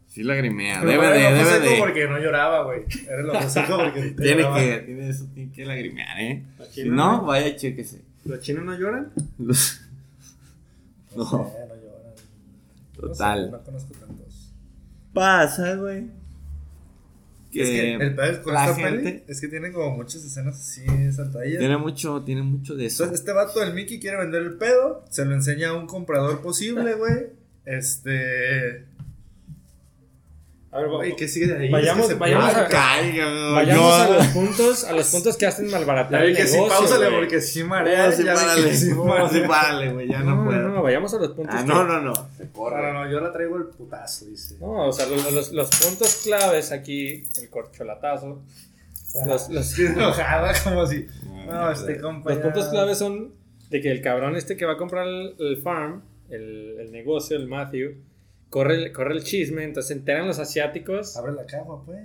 Sí lagrimea. Pero Debe era de, el ojo debe seco de. porque no lloraba, güey. Era el ojo seco porque <laughs> no Tiene lloraba. que, tiene eso, tiene que lagrimear, ¿eh? ¿La Si china no, vaya, chéquese. ¿Los chinos no lloran? Los- No, No. lloran. No sé, Total. No conozco tantos. Pasa, güey. Que, es que el pedo con la esta gente- peli es que tienen como muchas escenas así saltadillas. tiene mucho, tiene mucho de eso. Entonces, este vato del Mickey quiere vender el pedo, se lo enseña a un comprador posible, güey. Este. A ver, Güey, ¿qué sigue de ahí? Vayamos- Es que vayamos a- Caiga, Vayamos a los puntos, a los puntos que hacen malbaratar el que sí, negocio. pausale güey. porque sí marea. No, sí, párale. sí párale, güey. Ya no, No, puedo. no, no, vayamos a los puntos. Ah, que- no, no, no. Se No, corre. no, no, yo la traigo el putazo, dice. No, o sea, los, los- los puntos claves aquí, el corcholatazo. Los, los, Estoy <laughs> enojada, como si. No, este compa. los puntos claves son de que el cabrón este que va a comprar el, el farm, el, el negocio, el Matthew, corre, el- corre el chisme, entonces se enteran los asiáticos. Abre la caja, pues.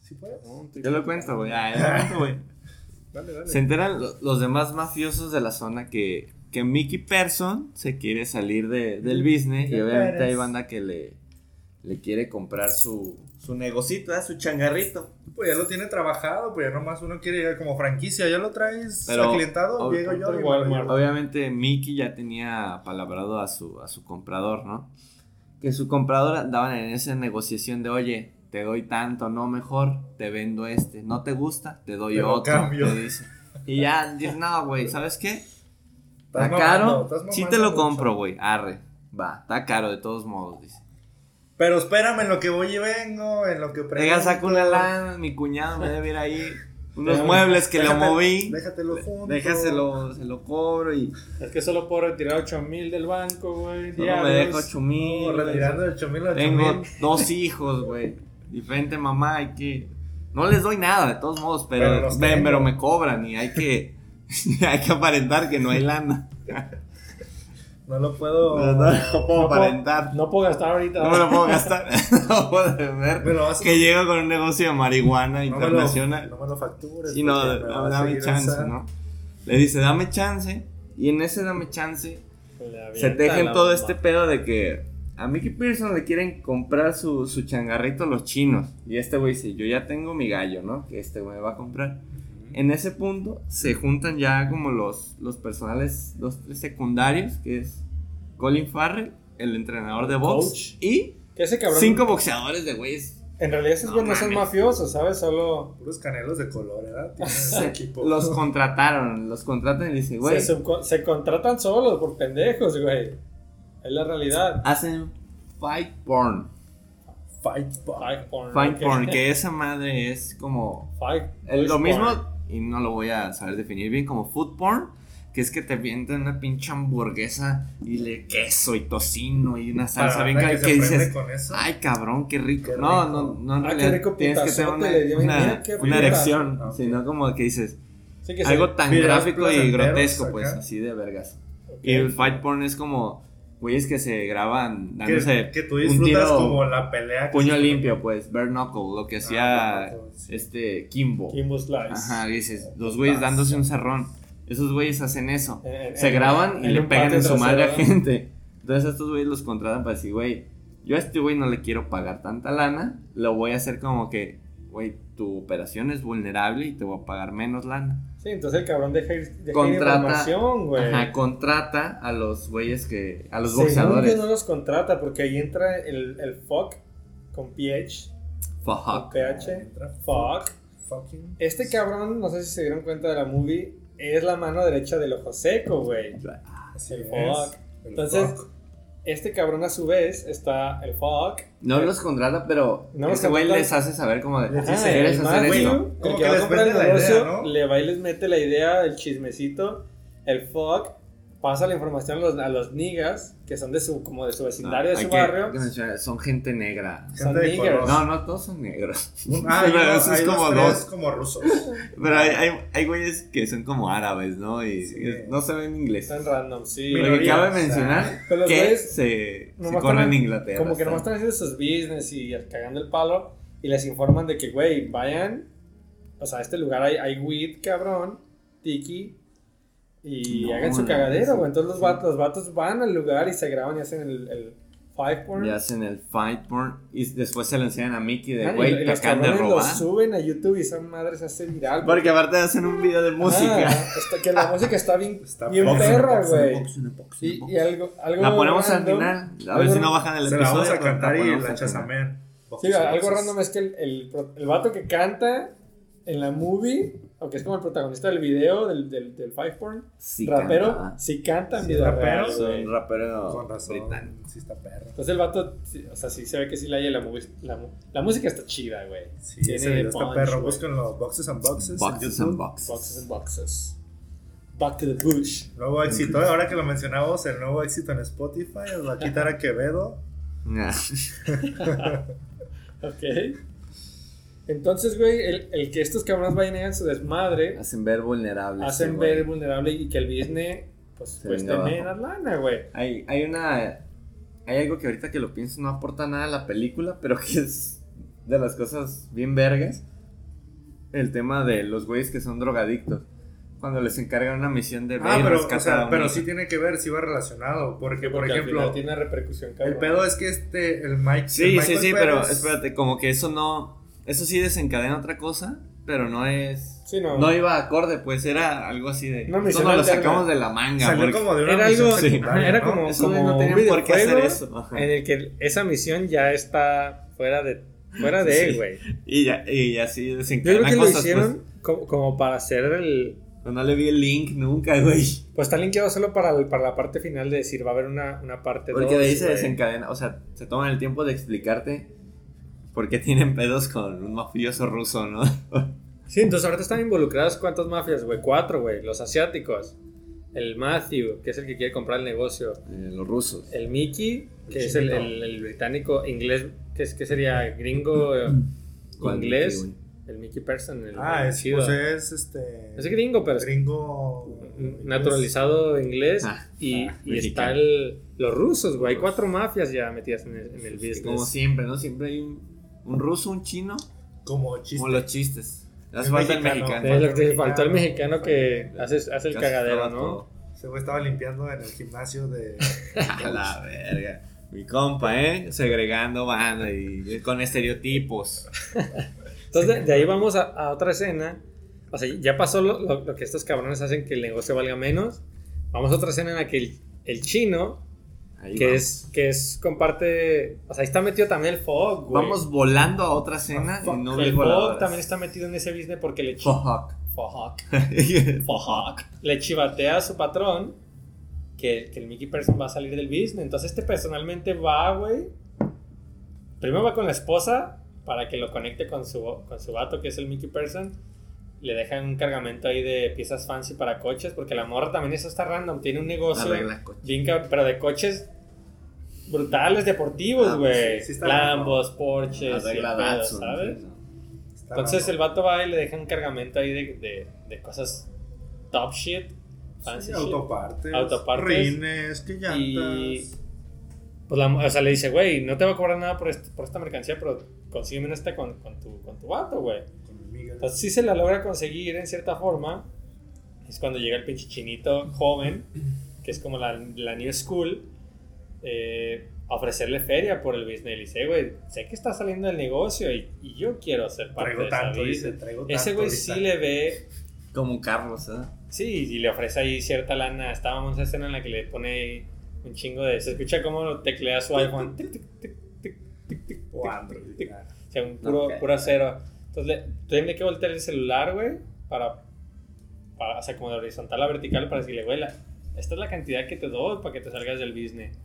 ¿Sí puedes? No, estoy- Yo lo cuento, güey. Ah, yo lo cuento, güey. <laughs> Dale, dale. Se enteran lo- los demás mafiosos de la zona que, que Mickey Person se quiere salir de, del business y ¿Qué obviamente hay banda que le, le quiere comprar su, su negocito, ¿eh? su changarrito. Pues ya lo tiene trabajado, pues ya nomás uno quiere llegar como franquicia, ya lo traes Pero, aclientado, ob- llego yo. llevo. Obviamente Mickey ya tenía palabrado a su, a su comprador, ¿no? Que su comprador andaban en esa negociación de, oye, te doy tanto, no mejor, te vendo este, no te gusta, te doy otro. cambio. te dice. Y ya, dices, no, güey, ¿sabes qué? Está caro, sí te lo compro, güey, arre, va, está caro de todos modos, dice. Pero espérame en lo que voy y vengo, en lo que Venga, saco una lana, mi cuñado me debe ir ahí, unos Déjame- muebles que le Déjate- moví, Déjatelo junto. déjaselo, se lo cobro y Es que solo puedo retirar 8 mil del banco, güey. solo me deja ocho mil. No, retirando de 8 mil 8 Tengo mil. dos hijos, güey. Diferente mamá, hay que. No les doy nada, de todos modos, pero, Pero ven, pero me cobran y hay que. <laughs> hay que aparentar que no hay lana. <laughs> No lo puedo. No, no, no puedo No aparentar. No puedo gastar ahorita. No me lo puedo gastar. <laughs> <laughs> no puedo ver vas a- que llega con un negocio de marihuana no me lo- internacional. No me lo factures. Y no, a dame chance, esa- ¿no? Le dice, dame chance. Y en ese dame chance se la todo este pedo de que a Mickey Pearson le quieren comprar su, su changarrito los chinos. Y este güey dice, yo ya tengo mi gallo, ¿no? Que este güey va a comprar. En ese punto se juntan ya como los, los personales, los tres secundarios, que es Colin Farrell, el entrenador de box, Coach. y Que ese cabrón. cinco boxeadores de güeyes. En realidad esos güeyes no son mafiosos, ¿sabes? Solo. Puros canelos de color, ¿verdad? Tienen <laughs> equipo. los contrataron, los contratan y dicen, güey, Se, contratan solos por pendejos, güey. Es la realidad. hacen fight porn. Fight Bar. Fight porn. Fight porn, que esa madre es como Fight. Lo porn. mismo, y no lo voy a saber definir bien, como food porn, que es que te vienten una pinche hamburguesa y le queso y tocino y una salsa Para bien que que dices, con eso. ay cabrón, qué rico. Qué no, rico. no, no, en Ah, qué realidad rico tienes que tener una, una, una erección, Ah, ok. sino como que dices, Sí, que algo tan gráfico y grotesco, acá. pues, así de vergas. ok. Y el fight porn es como, güeyes que se graban dándose que tú un disfrutas tiro como la pelea. que puño limpio, pues, bare knuckle, lo que hacía bare knuckle, sí. este Kimbo. Kimbo Slice. Ajá, dices, los güeyes dándose un cerrón. Esos güeyes hacen eso. En- en- Se en- graban y en le pegan en su madre a gente. Entonces estos güeyes los contratan para decir, güey, yo a este güey no le quiero pagar tanta lana. Lo voy a hacer como que, güey, tu operación es vulnerable y te voy a pagar menos lana. Sí, entonces el cabrón deja, ir- deja Contrata- información, güey. Ajá, contrata a los güeyes que, a los Según boxeadores. yo no los contrata porque ahí entra el, el fuck con PH. con Fuck. PH. Entra Fuck. Fucking. Este cabrón, no sé si se dieron cuenta de la movie, es la mano derecha del ojo seco, güey. Así El. El Entonces, fuck. Este cabrón a su vez está el fuck. No los contrata, pero No ese güey contrata. les hace saber como de, Les Ajá, dice, ¿quieres el hacer esto? el Como que que va a comprar el negocio, idea, ¿no? le va y les mete la idea, el chismecito, el fuck, pasa la información a los, a los niggas, que son de su, como de su vecindario, de Hay su que- barrio. que son gente negra. Son Gente de color. No, no todos son negros. <laughs> Ah, Pero eso es como dos, dos. como rusos. Pero hay, hay, hay güeyes que son como árabes, ¿no? Y Sí. no se ven inglés. Están random, sí. Lo que cabe mencionar pero que güeyes se, se nomás corre en Inglaterra. Como que nomás está. están haciendo sus business y cagando el palo y les informan de que, güey, vayan, o sea, a este lugar hay, hay weed, cabrón, tiki, y No, hagan su cagadero, güey. Entonces los sí. vatos, los vatos van al lugar y se graban y hacen el, el five porn. Y hacen el fight porn y después se lo enseñan a Mickey de, Ah, güey, te los acaban de cabrones robar. los suben a YouTube y esa madre se hace viral. Porque aparte hacen un video de música. Ah, <laughs> está- que la música está bien, Está bien boxing, perra, güey. Y, y algo, algo La ponemos al random- final. A ver si no bajan el Se la episodio. vamos a cantar y la al final. chasamean. Sí, algo random es que el, el, el vato que canta en la movie, o que es como el protagonista del video, del, del, del Five Porn, Sí, rapero, canta. sí canta en Sí, video rapero, real, un rapero Con razón. británico. Sí, está perro. Entonces el vato, sí, o sea, sí se ve que sí la haya la. La, la música está chida, güey. Sí, Tiene ese video está punch, perro. Búsquenlo. Boxes and Boxes. en Boxes YouTube. and boxes. Boxes and boxes. Back to the bush. Nuevo éxito. Ahora que lo mencionamos, el nuevo éxito en Spotify. Va a quitar a Quevedo. <laughs> <laughs> Ok. Entonces, güey, el, el que estos cabrones vayan hagan su desmadre, Hacen ver vulnerables. hacen güey. ver vulnerable y que el business, pues, Se pues tener abajo. lana, güey. Hay, hay una. Hay algo que ahorita que lo pienso no aporta nada a la película, pero que es de las cosas bien vergas. El tema de los güeyes que son drogadictos. Cuando les encargan una misión de Ah, pero, o a sea, pero sí tiene que ver, sí va relacionado. Porque, por Porque al ejemplo, final tiene repercusión, cabrón. el pedo es que este, el Mike. el Sí, sí, sí, pero Pérez- espérate, como que eso no. Eso sí desencadena otra cosa, pero no es. Sí, no. No iba acorde, pues era algo así de. Misión nos lo sacamos de la manga. Salió porque como de una Era misión algo, ajá, era ¿no? como, Eso como no un por qué hacer eso. Ajá. en el que esa misión ya está fuera de fuera de, Sí. güey. Y ya, y así Yo desencadena creo que lo cosas. hicieron como, como para hacer el Pues, no le vi el link nunca, güey. pues está linkeado solo para, el- para la parte final de decir va a haber una, una parte Porque de ahí dos, se güey. desencadena. O sea, se toman el tiempo de explicarte por qué tienen pedos con un mafioso ruso, ¿no? <laughs> Sí, entonces ahorita están involucradas cuántas mafias, güey, cuatro, güey, los asiáticos. El Matthew, que es el que quiere comprar el negocio. Eh, los rusos. El Mickey, que El es el, chinito. el- el británico inglés, que, es, que sería gringo eh, ¿Cuál inglés. Mickey, el Mickey Person. El, Ah, es, pues es este. Es gringo, pero Gringo. naturalizado inglés. Ah, y, ah, y está el, los rusos, güey. Hay cuatro mafias ya metidas en el, en el Sí, business. como siempre, ¿no? Siempre hay un, un ruso, un chino, Como chiste. como los chistes. Hace El falta el mexicano. Es lo que faltó el mexicano que hace, hace el cagadero, ¿no? todo. Ese güey estaba limpiando en el gimnasio de. <laughs> A la verga. Mi compa, ¿eh? Segregando banda y con estereotipos. Entonces, de, de ahí vamos a, a otra escena. O sea, ya pasó lo, lo- lo que estos cabrones hacen que el negocio valga menos. Vamos a otra escena en la que el, el chino, Ahí que vamos. es, que es comparte. O sea, ahí está metido también el Fog, güey. Vamos volando a otra escena y no el Fog también está metido en ese business porque le, Fuck. Fuck. Fuck. le chivatea a su patrón que, que el Mickey Person va a salir del business. Entonces, este personalmente va, güey. Primero va con la esposa para que lo conecte con su, con su vato, que es el Mickey Person. Le dejan un cargamento ahí de piezas fancy para coches, porque la morra también eso está random. Tiene un negocio, bien pero de coches brutales, deportivos, Ah, pues güey. sí, sí está Lambos, Porsches, ¿sabes? sí, Entonces raro. el vato va y le deja un cargamento ahí de, de, de cosas top shit, fancy Sí, shit. autopartes. Autopartes. Rines, que llantas. Y pues la, o sea, le dice, güey, no te va a cobrar nada por, este- por esta mercancía, pero consígueme esta con, con, tu, con tu vato, güey. Miguel. Entonces sí se la logra conseguir en cierta forma. Es cuando llega el pinche chinito joven, que es como la, la new school, eh, a ofrecerle feria por el business. Le dice, güey, sé que está saliendo del negocio y, y yo quiero ser parte Traigo de esa tanto, dice, business. traigo tanto. Ese güey ahorita. sí le ve Como Carlos, ¿eh? Sí, y le ofrece ahí cierta lana. Estábamos en esa escena en la que le pone un chingo de. Se escucha cómo teclea su iPhone. Tic, tic, tic, tic, tic, tic, O tic, Android. O sea, un puro, Ok. puro cero. Entonces, le, tiene que voltear el celular, güey, para, para. O sea, como de horizontal a vertical, para decirle, güey, la- esta es la cantidad que te doy para que te salgas del business.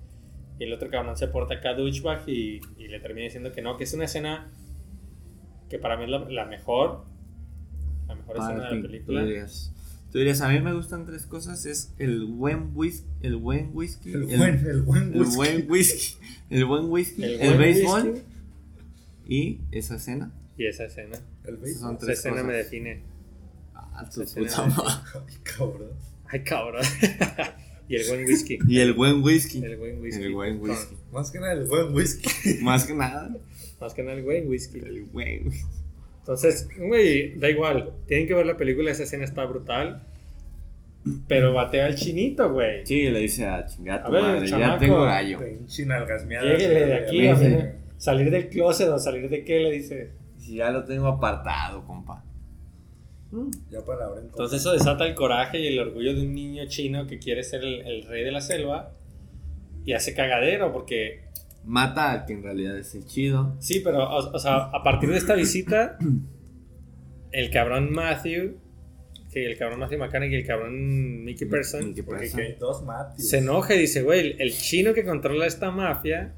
Y el otro cabrón se porta acá douchebag y, y le termina diciendo que no, que es una escena que para mí es la, la mejor. La mejor escena de Para la película. Tú dirías, tú dirías, a mí me gustan tres cosas, es el buen whisky, el buen whisky, El buen, el buen el whisky. buen whisky, el buen whisky, El el, buen béisbol whisky. y esa escena. Y esa escena. El son Esa tres escena cosas. me define. Ah, tu Esa puta escena me madre. Ay, cabrón. Ay, cabrón. <laughs> y el buen whisky. Y el buen whisky. El buen whisky. El buen whisky. Más que nada el buen whisky. <laughs> Más que nada, Más que nada el buen whisky. el buen whisky. Entonces, güey, da igual. Tienen que ver la película, esa escena está brutal. Pero batea al chinito, güey. Sí, le dice a chingar A ver, madre, ya tengo gallo. Lléguele de aquí, a salir del closet o salir de qué, le dice. Ya lo tengo apartado, compa. Ya palabra en Entonces eso desata el coraje y el orgullo de un niño chino que quiere ser el, el rey de la selva. Y hace cagadero porque Mata al que en realidad es el chido. Sí, pero, o, o sea, a partir de esta visita, el cabrón Matthew, que el cabrón Matthew McConaughey y el cabrón Mickey Person, Mickey Porque Person. hay dos Matthews. se enoja y dice, güey, el, el chino que controla esta mafia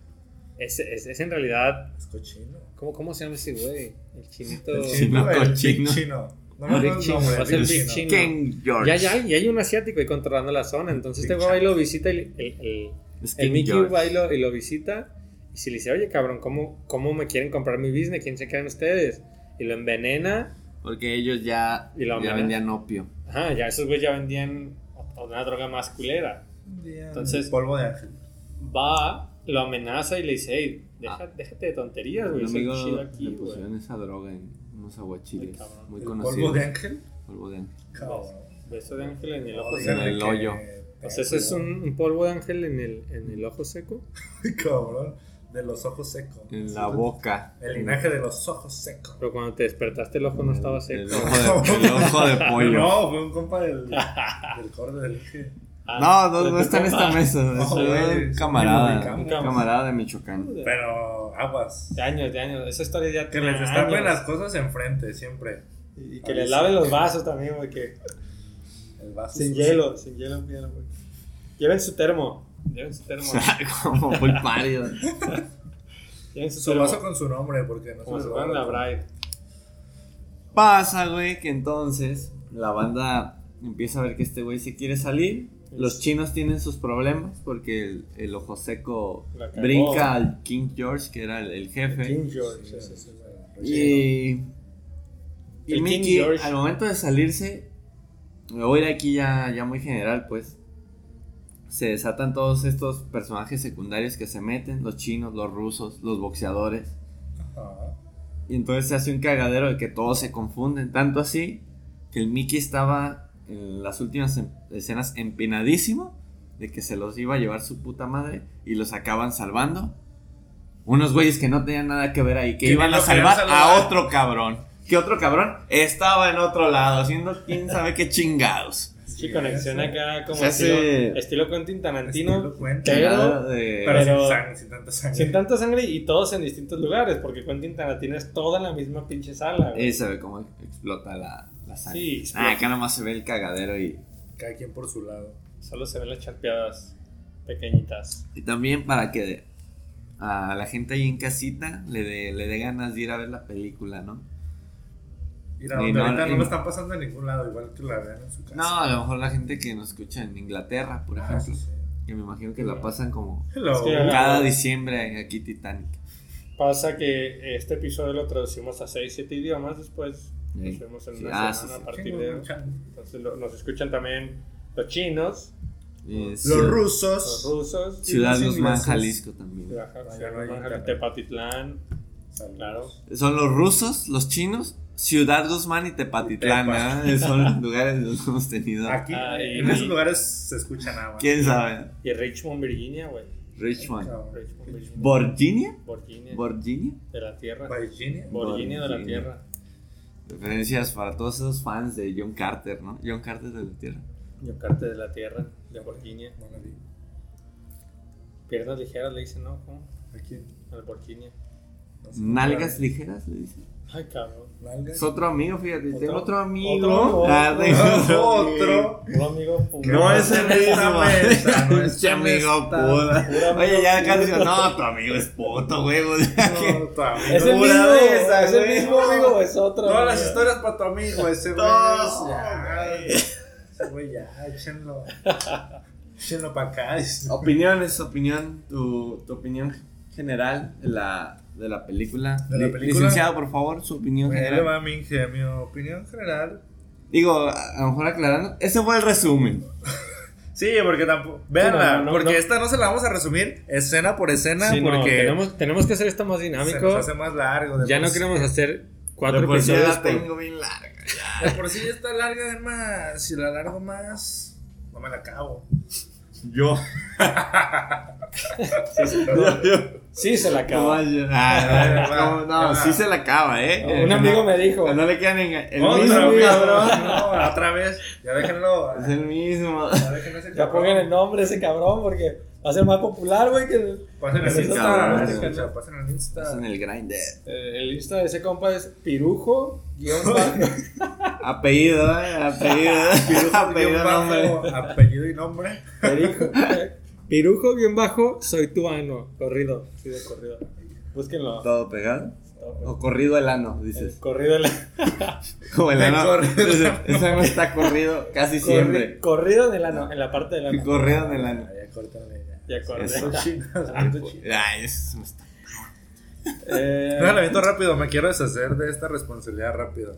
es, es, es en realidad... Es cochino. ¿Cómo, cómo se llama ese güey? El chinito... El chino chino, el cochino. big chino. No me acuerdo el chino, nombre. va a ser el big chino. chino. Ken George. Ya, ya, y hay un asiático ahí controlando la zona. Entonces este Big güey va y lo visita y el, el, el- King Mickey George. va y lo, y lo visita. Y si le dice, oye, cabrón, ¿cómo, ¿cómo me quieren comprar mi business? ¿Quién se creen ustedes? Y lo envenena. Porque ellos ya, Y lo ya vendían opio. Ajá, ya esos güeyes ya vendían una droga más culera. Entonces- Polvo de ángel. Va, lo amenaza y le dice, hey, deja- Ah. déjate de tonterías, güey. Un amigo chido aquí, le pusieron esa droga en unos aguachiles muy ¿El conocidos. polvo de ángel? Polvo de ángel. Cabrón. Beso de ángel en el ojo En seco. díganle el hoyo. O sea, ese es un, un polvo de ángel en el, en el ojo seco. <laughs> Cabrón, de los ojos secos. En la boca. El linaje de los ojos secos. Pero cuando te despertaste el ojo no estaba seco. El ojo de, el ojo de <laughs> pollo. No, fue un compa del, del corde del eje. No, no, no está en esta mesa. <laughs> No, Es un camarada. Un camarada de Michoacán. Pero aguas. De años, de años. Esa historia ya Que les destapen las cosas enfrente, siempre. Y que le laven los vasos también, güey. Que El vaso sin sucio. hielo, sin hielo, hielo, güey. Lleven su termo. Lleven su termo. <laughs> Como full pálido. <laughs> Lleven su Su termo. vaso con su nombre, porque no Como se les la. Bride. Pasa, güey, que entonces la banda empieza a ver que este güey se quiere salir. Los chinos tienen sus problemas porque el, el ojo seco brinca al King George, que era el, el jefe. King George. Sí, ese, sí, ese. sí. Y, y Mickey, George. al momento de salirse, me voy a ir aquí ya, ya muy general, pues. Se desatan todos estos personajes secundarios que se meten: los chinos, los rusos, los boxeadores. Ajá. Y entonces se hace un cagadero de que todos se confunden. Tanto así que el Mickey estaba en las últimas em- escenas empinadísimo de que se los iba a llevar su puta madre y los acaban salvando. Unos güeyes que no tenían nada que ver ahí, que Que iban a salvar a otro cabrón. Que otro cabrón estaba en otro lado, haciendo quién sabe qué chingados. Sí, conexión acá como estilo, estilo Quentin Tarantino. Estilo Quentin. Pero, de- Pero, Pero- sin, sangre, sin tanta sangre. sin tanta sangre y todos en distintos lugares, porque Quentin Tarantino es toda la misma pinche sala. güey. Y se ve cómo explota la, la sangre. Sí. Ah, acá nomás se ve el cagadero y Cada quien por su lado. Solo se ven las charpeadas pequeñitas. Y también para que a la gente ahí en casita le dé le dé ganas de ir a ver la película, ¿no? Mira, no- ahorita no lo están pasando en ningún lado, igual que la vean en su casa. No, a lo mejor la gente que nos escucha en Inglaterra, por Ah, ejemplo, sí, sí. que me imagino que la pasan como. Es que- cada diciembre aquí Titanic. Pasa que este episodio lo traducimos a 6-7 idiomas, después. Nos vemos en Sí, una ah, semana sí, sí. a partir de... Entonces lo- nos escuchan también los chinos, Y Los Ciudad- rusos. los rusos, Ciudad los Guzmán, ingleses. Jalisco también. Ciudad Guzmán. Tepatitlán, claro. Son los rusos, los chinos, Ciudad Guzmán y Tepatitlán, Tepa. ¿verdad? <laughs> Son lugares donde hemos tenido. Aquí, Ah, y- en esos lugares se escucha nada más. ¿Quién sabe? Y Richmond, Virginia, güey. Richmond. Richmond, Virginia. ¿Virginia? De la tierra. Virginia. Virginia de la Virginia. tierra. Referencias para todos esos fans de John Carter, ¿no? John Carter de la Tierra. Yocarte de la tierra, de Virginia. No la vi. Piernas ligeras le dicen, ¿no? ¿Cómo? Virginia. No sé. Nalgas ligeras, le dicen. Ay, cabrón. Es otro amigo, fíjate. Otro- tengo otro amigo. otro amigo. Ah, tengo Otro. Un amigo. No es el mismo. Mesa, <laughs> no es amigo puta. Oye, ya casi puto. no, tu amigo es puto, güey. o sea que- No, tu amigo. ¿Es el Pura mismo? ¿Es el mismo amigo o es otro? Todas las historias para tu amigo, ese güey. Ese güey ya, échenlo. <laughs> Échenlo para acá. Opiniones, opinión, tu, tu opinión general de la, de la película. ¿De la película? Licenciado, por favor, su opinión le general. va mi ingenio. Opinión general. Digo, a lo mejor aclarando, ese fue el resumen. <laughs> Sí, porque tampoco. Véanla, Sí, no, no, porque no. esta no se la vamos a resumir escena por escena, Sí, no, porque tenemos, tenemos que hacer esto más se dinámico. nos hace más largo. de Ya no sí. queremos hacer cuatro De por sí episodios. la por- tengo bien larga. De por sí está larga, además. Si la alargo más, no me la acabo. Yo. <laughs> Sí, sí, <laughs> sí, se la ¿Cómo acaba. Ah, no, sí se la acaba, ¿eh? No, un amigo me dijo. Que No le quedan en el Otra mismo vez, cabrón. <laughs> No, otra vez. Ya déjenlo. Es el mismo. Ya Ya pongan el nombre de ese cabrón porque va a ser más popular, güey. Que Pasen el Insta. escucha, Pasen el Insta. Es en el grinder. Eh, el Insta de ese compa es pirujo guion. <laughs> Apellido, ¿eh? Apellido. Pirujo, <laughs> Apellido, nombre. apellido y nombre. Perijo- eh, pirujo guion bajo soy tu ano. Corrido. Sí, de corrido. Búsquenlo. ¿Todo pegado? O corrido el ano, El dices. corrido de la- <laughs> Como el ano. corrido. <laughs> Ese no está corrido casi siempre. corri- corrido del ano. En la parte del ano. Corrido en el ano. Ya, ya, córtale. Ya. Ya corrido. Eso. <laughs> Ah, chinas. Ay, eso no está. Eh, Déjalo aviento rápido, me quiero deshacer de esta responsabilidad rápido.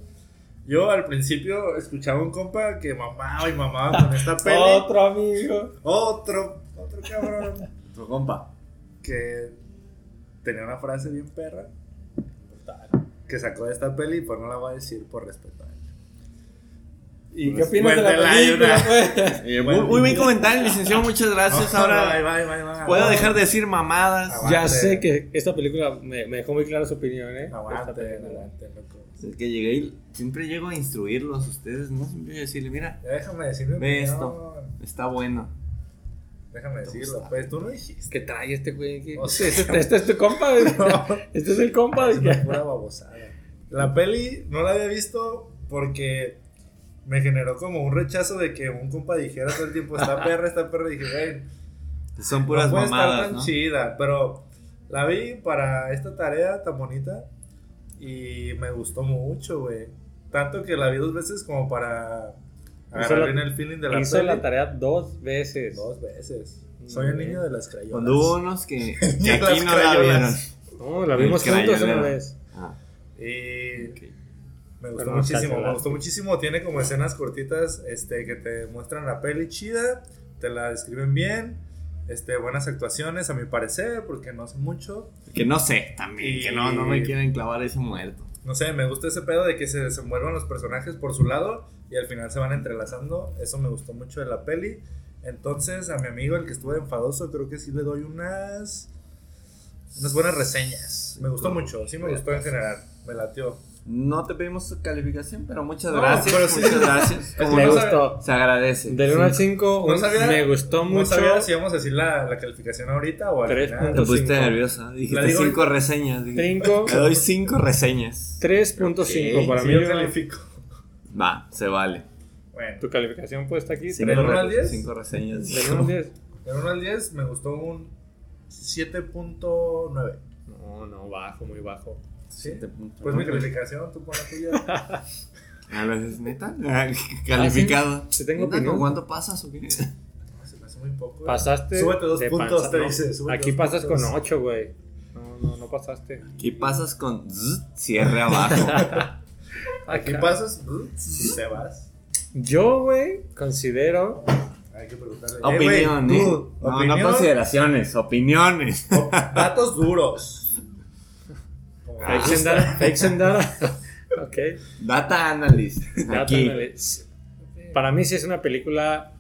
Yo al principio escuchaba un compa que mamaba y mamaba con esta peli. otro amigo. Otro, otro cabrón. <laughs> Tu compa. que tenía una frase bien perra que sacó de esta peli, pues no la voy a decir por respeto a él. ¿Y qué Pues, opinas de la película, <laughs> muy, muy bien comentario, licenciado, muchas gracias. Ahora Ahí va, ahí va, ahí va. puedo dejar de decir mamadas. Aguante. Ya sé que esta película me, me dejó muy clara su opinión, ¿eh? Aguante, aguante, loco. Es que llegué y siempre llego a instruirlos a ustedes, ¿no? Siempre decirle, mira, déjame decir mi Ve esto. está bueno. Déjame decirlo. gusta? Pues tú no dijiste. ¿Qué trae este güey? ¿Qué- O <laughs> sea- este, este es tu compa, güey. <laughs> Este es el compa. Es güey. una pura babosada. La peli no la había visto porque me generó como un rechazo de que un compa dijera todo el tiempo, está perra, está perra. Y dije, güey, Son puras no puede estar tan ¿no? chida. Pero la vi para esta tarea tan bonita y me gustó mucho, güey. Tanto que la vi dos veces como para agarrar la- el feeling de la Hizo peli. la tarea dos veces. Dos veces. Soy el niño de las crayolas. Cuando hubo unos que, <laughs> aquí no la vieron. No, la vimos juntos una vez. Ah, Y. Me gustó Pero muchísimo, me gustó muchísimo. Tiene como escenas cortitas este, que te muestran la peli chida, te la describen bien, este, buenas actuaciones a mi parecer, porque no sé mucho. Que no sé, también, Y- que no, no me quieren clavar ese muerto. No sé, me gusta ese pedo de que se desenvuelvan los personajes por su lado y al final se van entrelazando. Eso me gustó mucho de la peli. Entonces, a mi amigo, el que estuvo enfadoso, creo que sí le doy unas, unas buenas reseñas. Me gustó mucho, sí me gustó en general, me latió. No te pedimos calificación, pero muchas No, gracias. pero sí. Muchas gracias. <laughs> Como Me no no, sabe- gustó. se agradece. Del 1 al 5, No sabía- me gustó No mucho. sabía si íbamos a decir la, la calificación ahorita o al Tres final. Te pusiste nerviosa. Dijiste digo cinco ahorita. reseñas. dije, Cinco. Te doy cinco reseñas. 3.5 Ok, para Sí, mí. yo- califico. Va, se vale. Bueno, Tu calificación pues está aquí. Cinco, ¿Del uno al re- diez? cinco reseñas. Del 1 al 10. del 1 al 10 me gustó un 7.9. No, no, bajo, muy bajo. ¿Sí? Pues mi calificación, tú pon la tuya. <laughs> <laughs> A veces, neta. Ah, Calificado. Sí tengo ¿Neta? opinión. ¿Con cuánto pasas o qué? Se me hace muy poco. Pasaste. Súbete dos de puntos, te no, dice, súbete Aquí dos pasas puntos. con 8, güey. No, no, no pasaste. Aquí pasas con zzz, cierre abajo. <laughs> Aquí pasas y te vas. Yo, güey, considero. Hay que preguntarle. Opinión, Eh, güey, tú, No, no opinión, consideraciones, opiniones. datos duros. Como- <laughs> Fake Sendara. Fake Sendara. <laughs> ok. Data analyst. Ya Aquí. te- Para mí sí es una película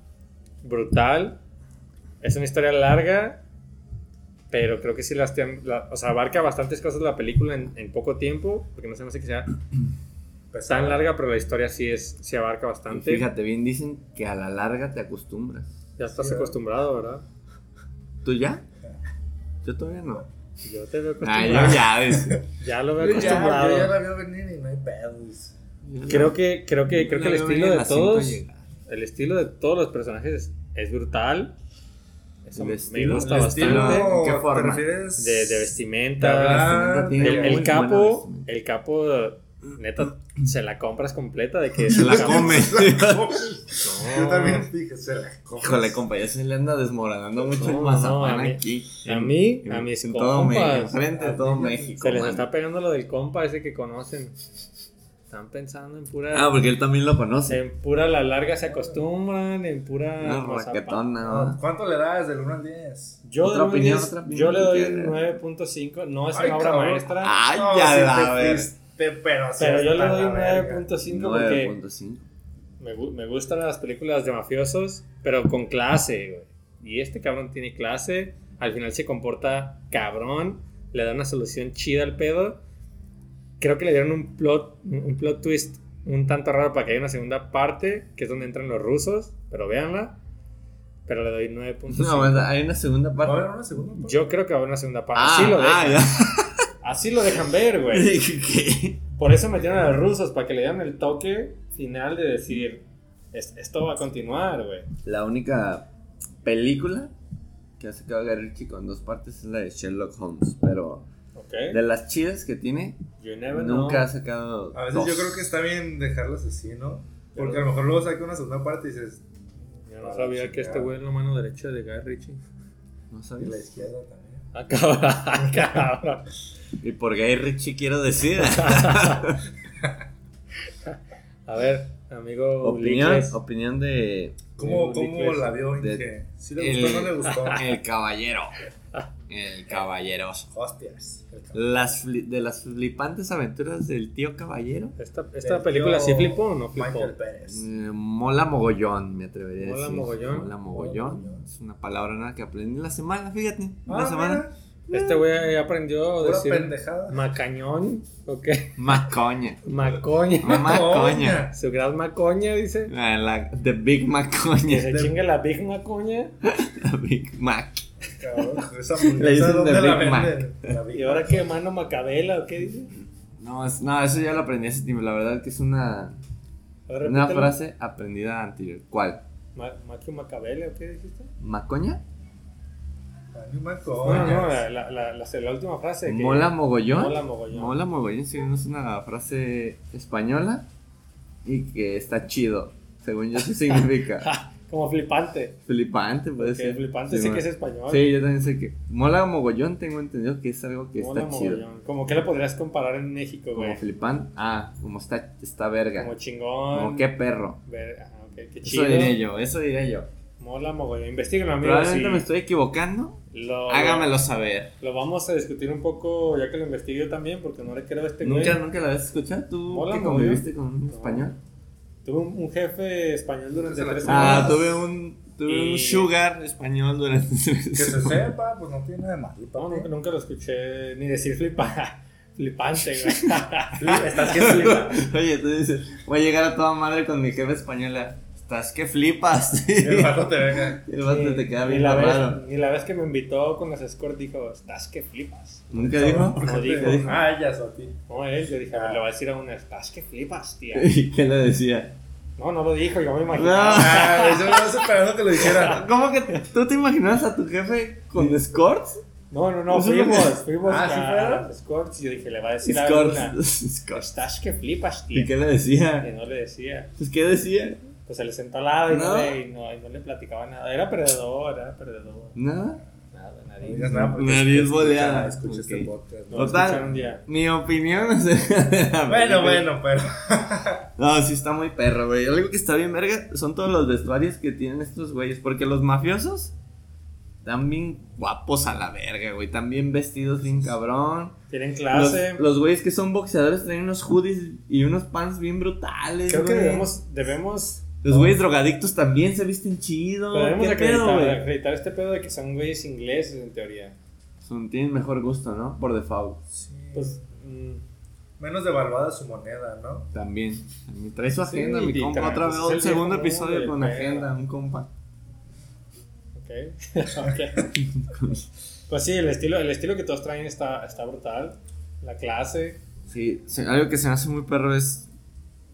brutal. Es una historia larga. Pero creo que sí las la- o sea, abarca bastantes cosas la película en, en poco tiempo. Porque no se me hace que sea pesada. tan larga, pero la historia sí es sí abarca Y bastante. Fíjate, bien dicen que a la larga te acostumbras. Ya estás Sí, acostumbrado, ¿verdad? ¿Tú ya? Yo todavía no. Yo te veo Ah, acostumbrado. yo ya. dice. <laughs> Ya lo veo Yo ya, acostumbrado. yo ya la veo venir y no hay pedos. Creo que, creo que, creo que el estilo de todos, el estilo de todos los personajes es brutal. Eso me estilo- gusta bastante. estilo- ¿En qué ¿Te forma? refieres? De, de De vestimenta. hablar, Tiene El, el capo, vestimenta. el capo, neta, se la compras completa de que <laughs> Se la <laughs> <laughs> come. Yo también dije, se la come. Híjole, compa, ya se le anda desmoronando mucho No, el no, mazapán a mí- aquí. a mí, en- a mis en todo. México, enfrente de todo A mí, México. Se les mano. está pegando lo del compa ese que conocen. Están pensando en pura. Ah, porque él también lo conoce. En pura la larga se acostumbran, en pura. Raquetona. No, ¿no? ¿Cuánto le das del 1 al 10? Yo, Otra le doy opinión, diez- otra opinión yo le doy quieras. un 9.5. No es Ay, una obra cabrón. maestra. Ay, No, ya la te fuiste, pero así pero yo le doy un verga. 9.5 porque 9.5. me, me gustan las películas de mafiosos, pero con clase, güey. Y este cabrón tiene clase. Al final se comporta cabrón. Le da una solución chida al pedo. Creo que le dieron un plot, un plot twist un tanto raro para que haya una segunda parte, que es donde entran los rusos. Pero véanla. Pero le doy 9.5. No, hay una segunda ¿Va a haber parte. una segunda? parte? Yo creo que va a haber una segunda parte. Ah, así, lo ah, ya. <laughs> así lo dejan ver, güey. <laughs> Por eso metieron a los rusos, para que le dieran el toque final de decir, "Es- esto va a continuar, güey. La única película que ha sacado Guy Ritchie con dos partes es la de Sherlock Holmes. Pero ¿Ok? de las chidas que tiene, You never nunca ha know. sacado. A veces dos. yo creo que está bien dejarlas así, ¿no? Porque a lo mejor luego saca una segunda parte y dices, Yo no sabía que este güey es la mano derecha de Guy Ritchie. No y la izquierda también. Ah, cabrón, <laughs> ah, cabrón. Y por Guy Ritchie quiero decir. <laughs> A ver, amigo opinión, Ulises. opinión de ¿Cómo, cómo la vio, Inge? ¿Sí le gustó o no le gustó? <laughs> el caballero. El caballeroso. Hostias. El. Las de las flipantes aventuras del tío caballero. ¿Esta, esta película sí flipó o no flipó? Michael Pérez. Eh, mola mogollón, me atrevería a Mola decir. mogollón. Mola mogollón. Mogollón. Es una palabra nueva que aprendí en la semana, fíjate. En la Ah, semana. mira, Este güey aprendió a pura decir pendejada. macañón, ¿o qué? Macoña. Macoña. Macoña. Su gran macoña, dice. Ah, la- the Big Que Macoña. se chingue la Big Macoña. <laughs> La Big Mac. Cabrón, esa <laughs> Le dicen ¿dónde de la Big Mac. La Big ¿Y ahora qué? ¿Mano Macabela o qué dice? No, es- no, eso ya lo aprendí hace tiempo. La verdad que es una, ver, una frase aprendida anterior. ¿Cuál? Ma Maquio Macabela o qué dijiste? ¿Macoña? No, la, la, la, la, última frase. que- Mola mogollón. Mola mogollón. Mola mogollón, sí, es una frase española y que está chido. Según yo, sí <laughs> significa. <laughs> Como flipante. Flipante, puede Porque ser. flipante sí, que es español. Sí, yo también sé que. Mola mogollón, tengo entendido que es algo que Mola está chido. mogollón. Como que le podrías comparar en México, Como güey. flipante. Ah, como está, está verga. Como Como, chingón. qué perro. Ver- ah, ok, qué Eso chido. diré yo, eso diré yo. Mola mogollón. Investíguenlo, amigos. Probablemente me estoy equivocando. lo, Hágamelo saber. Lo vamos a discutir un poco ya que lo investigué yo también, porque no le creo a este güey. ¿Nunca, nunca la habías escuchado? ¿Tú Mola que conviviste con un No. español? Tuve un, un jefe español durante tres Ah, Ah, años. tuve un, tuve Y- un sugar español durante Que se sepa, pues no tiene nada de malo. No, nunca, nunca lo escuché ni decir flipa, <laughs> flipante, güey. <laughs> Estás que flipa. <laughs> Oye, tú dices, voy a llegar a toda madre con mi jefe española. Estás que flipas. <laughs> El vato te venga. El vato te queda bien la, raro. vez, ni la vez que me invitó con las escort dijo, estás que flipas. ¿Nunca dijo? ¿Por qué No dijo. dijo? Ah, ella, Soti. No, él, yo dije, Ah. le va a decir a una, estás que flipas, tía. <laughs> ¿Y qué le decía? No, no lo dijo, yo me No. imaginaba. Ah, yo estaba esperando que lo dijera. <laughs> ¿Cómo que tú te imaginas a tu jefe con escorts? No, no, no, fuimos, que- fuimos Ah, ¿sí a las escorts y yo dije, le va a decir a una, Escorts. Escorts. estás que flipas, tía. ¿Y qué le Y decía? no le decía. Pues, ¿qué decía? Pues se le sentó al lado y no, No. le, y no, y no le platicaba nada. Era perdedor, era perdedor. Nada. Nada, No nadie. digas nada Nariz escucha- boleada. Escucha este Ok. podcast. No lo Total. escucharon un día. Mi opinión Bueno, bueno, pero. <laughs> No, sí está muy perro, güey. Algo que está bien verga son todos los vestuarios que tienen estos güeyes. Porque los mafiosos están bien guapos a la verga, güey. Están bien vestidos bien cabrón. Tienen clase. los güeyes que son boxeadores traen unos hoodies y unos pants bien brutales, Creo que debemos, debemos, Los güeyes drogadictos también se visten chido. pero debemos ¿Qué pedo, acreditar, acreditar este pedo de que son güeyes ingleses en teoría. Son- Tienen mejor gusto, ¿no? Por default. Pues, mm, Menos devaluada su moneda, ¿no? También. También Trae su Sí, agenda, mi y compa. trae- Otra vez, pues, un segundo episodio con agenda, un compa. ok. <laughs> Ok. Pues sí, el estilo, el estilo que todos traen está, está brutal. La clase. Sí, algo que se me hace muy perro es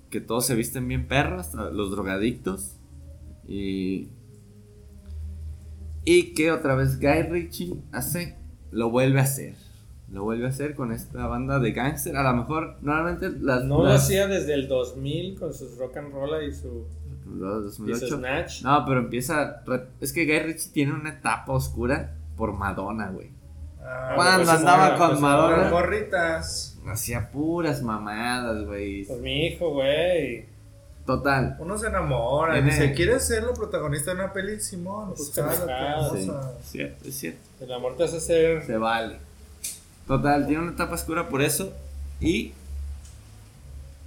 que todos se visten bien perros, los drogadictos. Y. Y que otra vez Guy Ritchie hace, lo vuelve a hacer. Lo vuelve a hacer con esta banda de gangster. A lo mejor, normalmente las. No lo hacía desde el 2000 con sus rock and roll y su, los y su 2008. Snatch. No, pero empieza. Es que Guy Ritchie tiene una etapa oscura por Madonna, güey. Ah, Cuando pues, andaba con pues, Madonna. Gorritas. Hacía puras mamadas, güey. Pues mi hijo, güey. Total. Uno se enamora. Tiene- Dice, ¿quieres ser la protagonista de una peli? Simón, pues claro, Sí, cierto, es cierto. El amor te hace ser. Se vale. Total, tiene una etapa oscura por eso. Y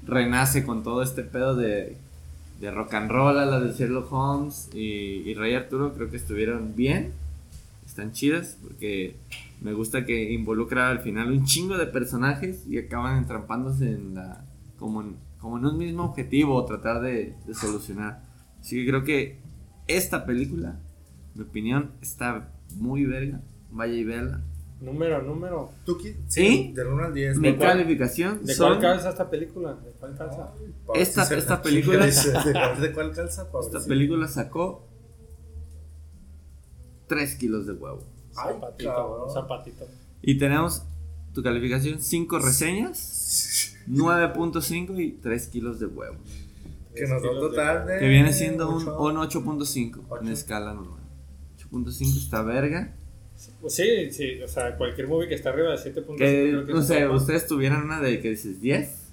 renace con todo este pedo de, de rock and roll, a la de Sherlock Holmes y, y Rey Arturo. Creo que estuvieron bien. Están chidas porque me gusta que involucra al final un chingo de personajes y acaban entrampándose en la. como en, como en un mismo objetivo, tratar de, de solucionar. Así que creo que esta película, mi opinión, está muy verga. Vaya y verla. Número, número. ¿Tú qui- ¿Y? Del 1 al 10. Mi ¿de cuál? calificación ¿De son- cuál calza esta película? ¿De cuál calza? Esta- sí esta película- ¿De de cuál calza? Esta película sacó 3 kilos de huevo. Zapatito, un zapatito. Y tenemos tu calificación 5 reseñas, 9.5 y 3 kilos de huevo. Que nos da un total de. Que viene siendo un, ocho. un 8.5 en escala normal. 8.5 está verga. Pues sí, sí, o sea, cualquier movie que está arriba de 7.5 Que, creo que no sé, ustedes tuvieran una de que dices 10.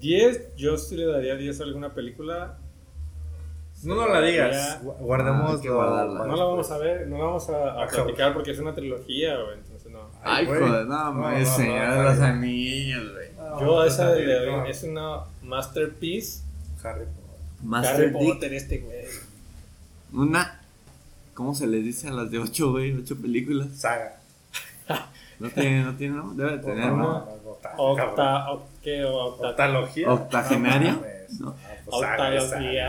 10, yo sí le daría 10 a alguna película. No nos la digas. Guardemos. Ah, guardarla. No la vamos a ver, no la vamos a, a platicar porque es una trilogía, güey, entonces no. Ay, güey. joder, no, No, mames, no, señor no, de los anillos, güey. No, Yo esa no, le doy, no. es una masterpiece. Harry Potter. Harry Master Dick. Potter este, güey. Una. ¿Cómo se les dice a las de ocho, güey? Ocho películas. Saga. <laughs> No tiene, no tiene, no. Debe de tener, No, ¿no? no, no, está, cabrón. Octa. Octa. No mames. No.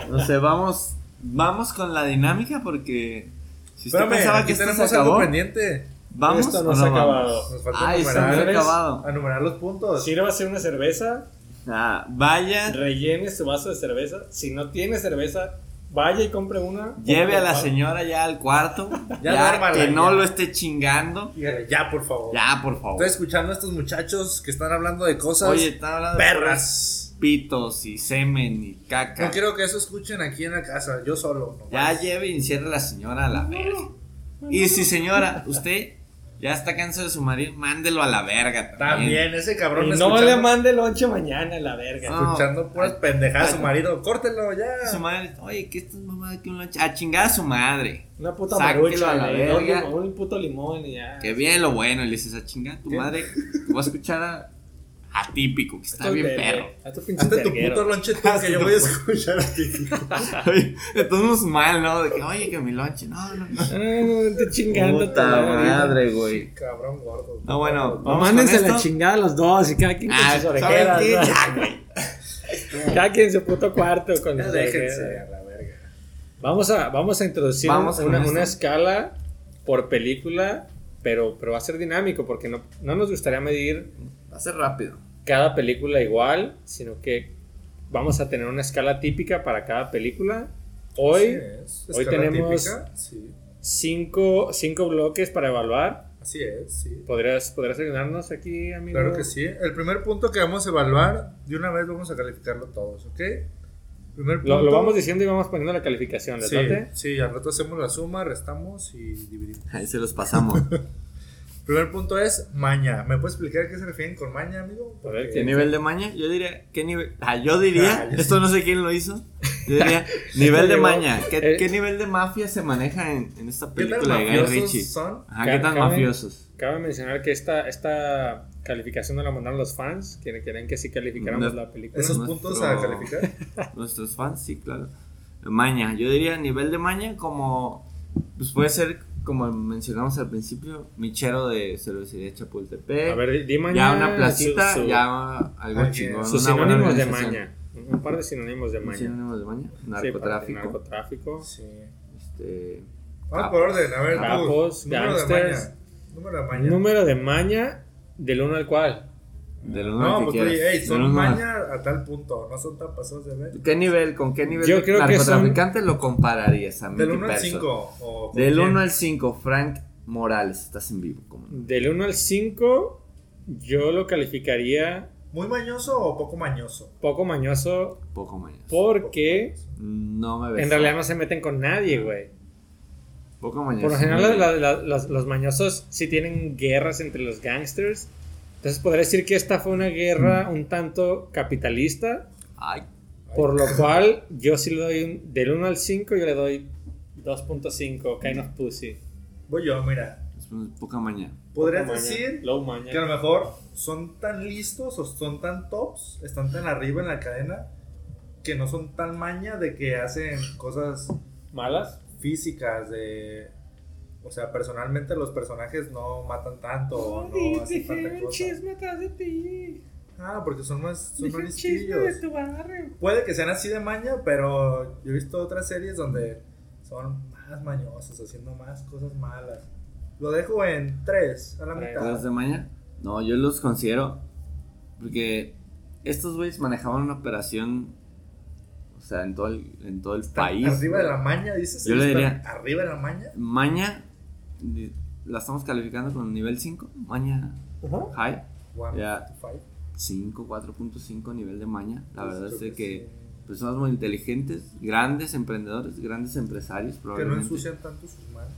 No sé, vamos. Vamos con la dinámica porque. Si usted Espérame, pensaba que esto se tenemos algo acabó, pendiente. vamos Esto o no no se ha vamos? acabado. Nos falta Ay, se me ha acabado. enumerar los puntos. Sírvase una cerveza, Ah, vaya, rellene su vaso de cerveza. Si no tiene cerveza, vaya y compre una. lleve a la señora ya al cuarto. <laughs> Ya ya que no ya. lo esté chingando. Dígale, ya, por favor. Ya, por favor. Estoy escuchando a estos muchachos que están hablando de cosas Oye, están hablando de perras. Pitos y semen y caca. No quiero que eso escuchen aquí en la casa, yo solo. nomás. Ya lleve y encierre a la señora a la verga. Y si señora, usted ya está cansado de su marido, mándelo a la verga. También. También, ese cabrón Y no le mande lonche mañana, la verga. No. escuchando puras pendejadas a su marido. Córtelo ya. Su madre, oye, ¿qué estás mamada que un lonche? A chingar a su madre. Una puta marucha, a la verga. limón, un puto limón y ya. Que bien lo bueno. Y le dices a chingar a tu ¿Qué? madre. Voy a escuchar a Atípico, que está bien perro. A tu pinche puto lonche tú que yo voy a escuchar aquí. <laughs> Oye, Estamos mal, ¿no? De que, oye, que mi lonche. No, no, no. Ah, no, te chingando. Puta madre, güey. Cabrón gordo. No, bueno. Vamos mándense con la chingada los dos y cada quien con Ah, sus ¿saben orejeras. qué? ¿no? Ya, güey. <laughs> Cada quien en su puto cuarto con sus déjense orejeras. a la verga. Vamos a, vamos a introducir Vamos con una, una escala por película, pero, pero va a ser dinámico porque no, no nos gustaría medir Va a ser rápido. Cada película igual, sino que vamos a tener una escala típica para cada película. Hoy, es, hoy tenemos- típica, Sí, cinco, cinco bloques para evaluar. así es, sí. ¿Podrías, ¿Podrías ayudarnos aquí, amigo? Claro que sí. El primer punto que vamos a evaluar, de una vez vamos a calificarlo todos, ¿ok? Primer punto. Lo, lo vamos diciendo y vamos poniendo la calificación, ¿les Sí, sí, al rato hacemos la suma, restamos y dividimos. Ahí se los pasamos. <laughs> Primer punto es maña. ¿Me puedes explicar a qué se refieren con maña, amigo? A ver, ¿Qué nivel de maña? Yo diría, ¿qué nivel? Ah, yo diría, Ah, yo esto no sé quién lo hizo. Yo diría, <laughs> nivel de maña. ¿Qué, Eh. qué nivel de mafia se maneja en, en esta ¿Qué tan película de Guy mafiosos Ritchie? son? Ajá, ¿qué tan Cabe- mafiosos? Cabe mencionar que esta, esta calificación nos la mandaron los fans, que querían que sí calificáramos No. la película. ¿Esos Nuestro- puntos a calificar? <laughs> Nuestros fans, sí, claro. Maña, yo diría nivel de maña como, pues puede ser, como mencionamos al principio, michero de cervecería Chapultepec. A ver, di maña. ya una placita, su- su- ya algo Ay, chingón. Sus una buena sinónimos de maña. Un par de sinónimos de maña. Sinónimos de maña. Sí, Narcotráfico. narcotráfico. Sí. este, Vamos por orden, a ver, tú. Capos, Número de maña. Número de maña. Número de maña del 1 al cual. Del uno No, al que pues quieras. oye, ey, son uno al- maña a tal punto, no son tan pasados de ver. ¿Qué nivel, con qué nivel Yo de creo que son- narcotraficante lo compararías a Del Mickey 1 al Person? 5. o con Del quién? 1 al 5, Frank Morales, estás en vivo. ¿cómo? Del 1 al 5, yo lo calificaría ¿Muy mañoso o poco mañoso? poco mañoso Poco mañoso. porque No me ves. en realidad no se meten con nadie, güey. Poco mañoso. Por lo general, la- la- la- los, los mañosos sí tienen guerras entre los gangsters. Entonces, podría decir que esta fue una guerra un tanto capitalista. Ay, Por lo cual, yo sí le doy un- del 1 al 5, yo le doy 2.5, kind of pussy. Voy yo, mira. es poca maña. Podrías Poca decir Low maña. que a lo mejor son tan listos o son tan tops, están tan arriba en la cadena, que no son tan maña de que hacen cosas ¿Malas? físicas, de... O sea, personalmente los personajes no matan tanto o no hacen tanta cosa. atrás de ti. Ah, porque son más, son más chisme de listillos. tu barrio. Puede que sean así de maña, pero yo he visto otras series donde son más mañosos, haciendo más cosas malas. Lo dejo en 3, a la Tres. mitad. ¿Tres de maña? No, yo los considero. Porque estos güeyes manejaban una operación. O sea, en todo el, en todo el país. Arriba de la maña, dices. Yo le ¿Están diría- Arriba de la maña. Maña. La estamos calificando con nivel 5. Maña Ajá. high. One, Ya. two, five. 5, 4.5 nivel de maña. La Pues verdad es que sí. personas muy inteligentes, grandes emprendedores, grandes empresarios, Que no probablemente. ensucian tanto sus manos.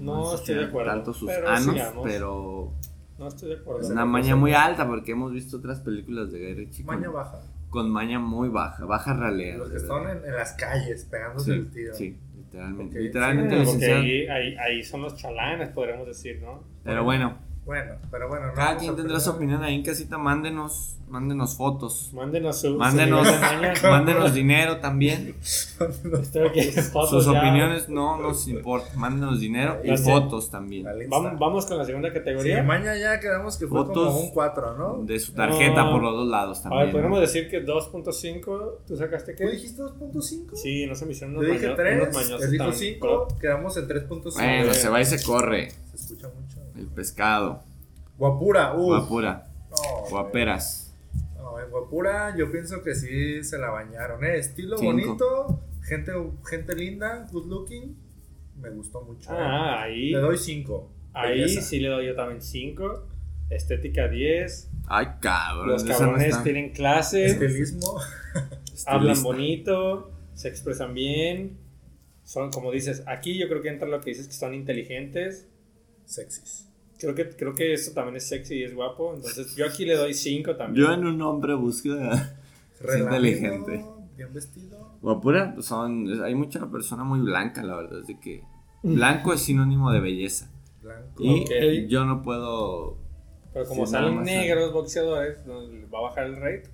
No estoy de acuerdo. Tanto sus pero anos, sigamos. pero No estoy de acuerdo. una maña muy alta porque hemos visto otras películas de Ritchie. con- Maña baja. con maña muy baja, baja ralea. Los que están en las calles pegándose Sí, el tiro. sí, literalmente. Literalmente, porque licenciado. ahí, ahí, ahí son los chalanes, podríamos decir, ¿no? Pero bueno, Bueno, pero bueno. no cada quien a tendrá su opinión ahí en casita. Mándenos, mándenos fotos. Mándenos su. Mándenos, su <laughs> mándenos <laughs> dinero también. Fotos Sus ya. opiniones no nos importan. Mándenos dinero y Las- fotos también. Vamos, vamos con la segunda Sí, categoría. mañana ya quedamos que fue Fotos como un 4, ¿no? De su tarjeta No. por los dos lados a también. ver, podríamos ¿no? decir que 2.5. ¿Tú sacaste ¿Tú qué? dijiste 2.5? Sí, no se me hicieron unos, Yo dije maño- 3, unos mañosos él dijo tan 5, quedamos en 3.5. Bueno, se va y se corre. Se escucha mucho. El pescado. Guapura, uff. Guapura. No, Guaperas. No, en Guapura yo pienso que sí se la bañaron, ¿eh? Estilo Cinco. bonito, gente, gente linda, good looking. Me gustó mucho. ¿eh? Ah, ahí. Le doy 5. Ahí sí le doy yo también 5. Estética 10. Ay, cabrón. Los cabrones tienen clase. Estilismo. hablan bonito. Se expresan bien. Son, como dices, aquí yo creo que entra lo que dices que son inteligentes. Sexys. Creo que, creo que eso también es sexy y es guapo. Entonces yo aquí le doy 5 también. Yo en un hombre busco. <laughs> Inteligente. Bien vestido. Guapura, pues son. Hay mucha persona muy blanca, la verdad. Es de que. Blanco es sinónimo de belleza. Blanco. Y yo no puedo. Pero como salen negros boxeadores. ¿va a bajar el rate?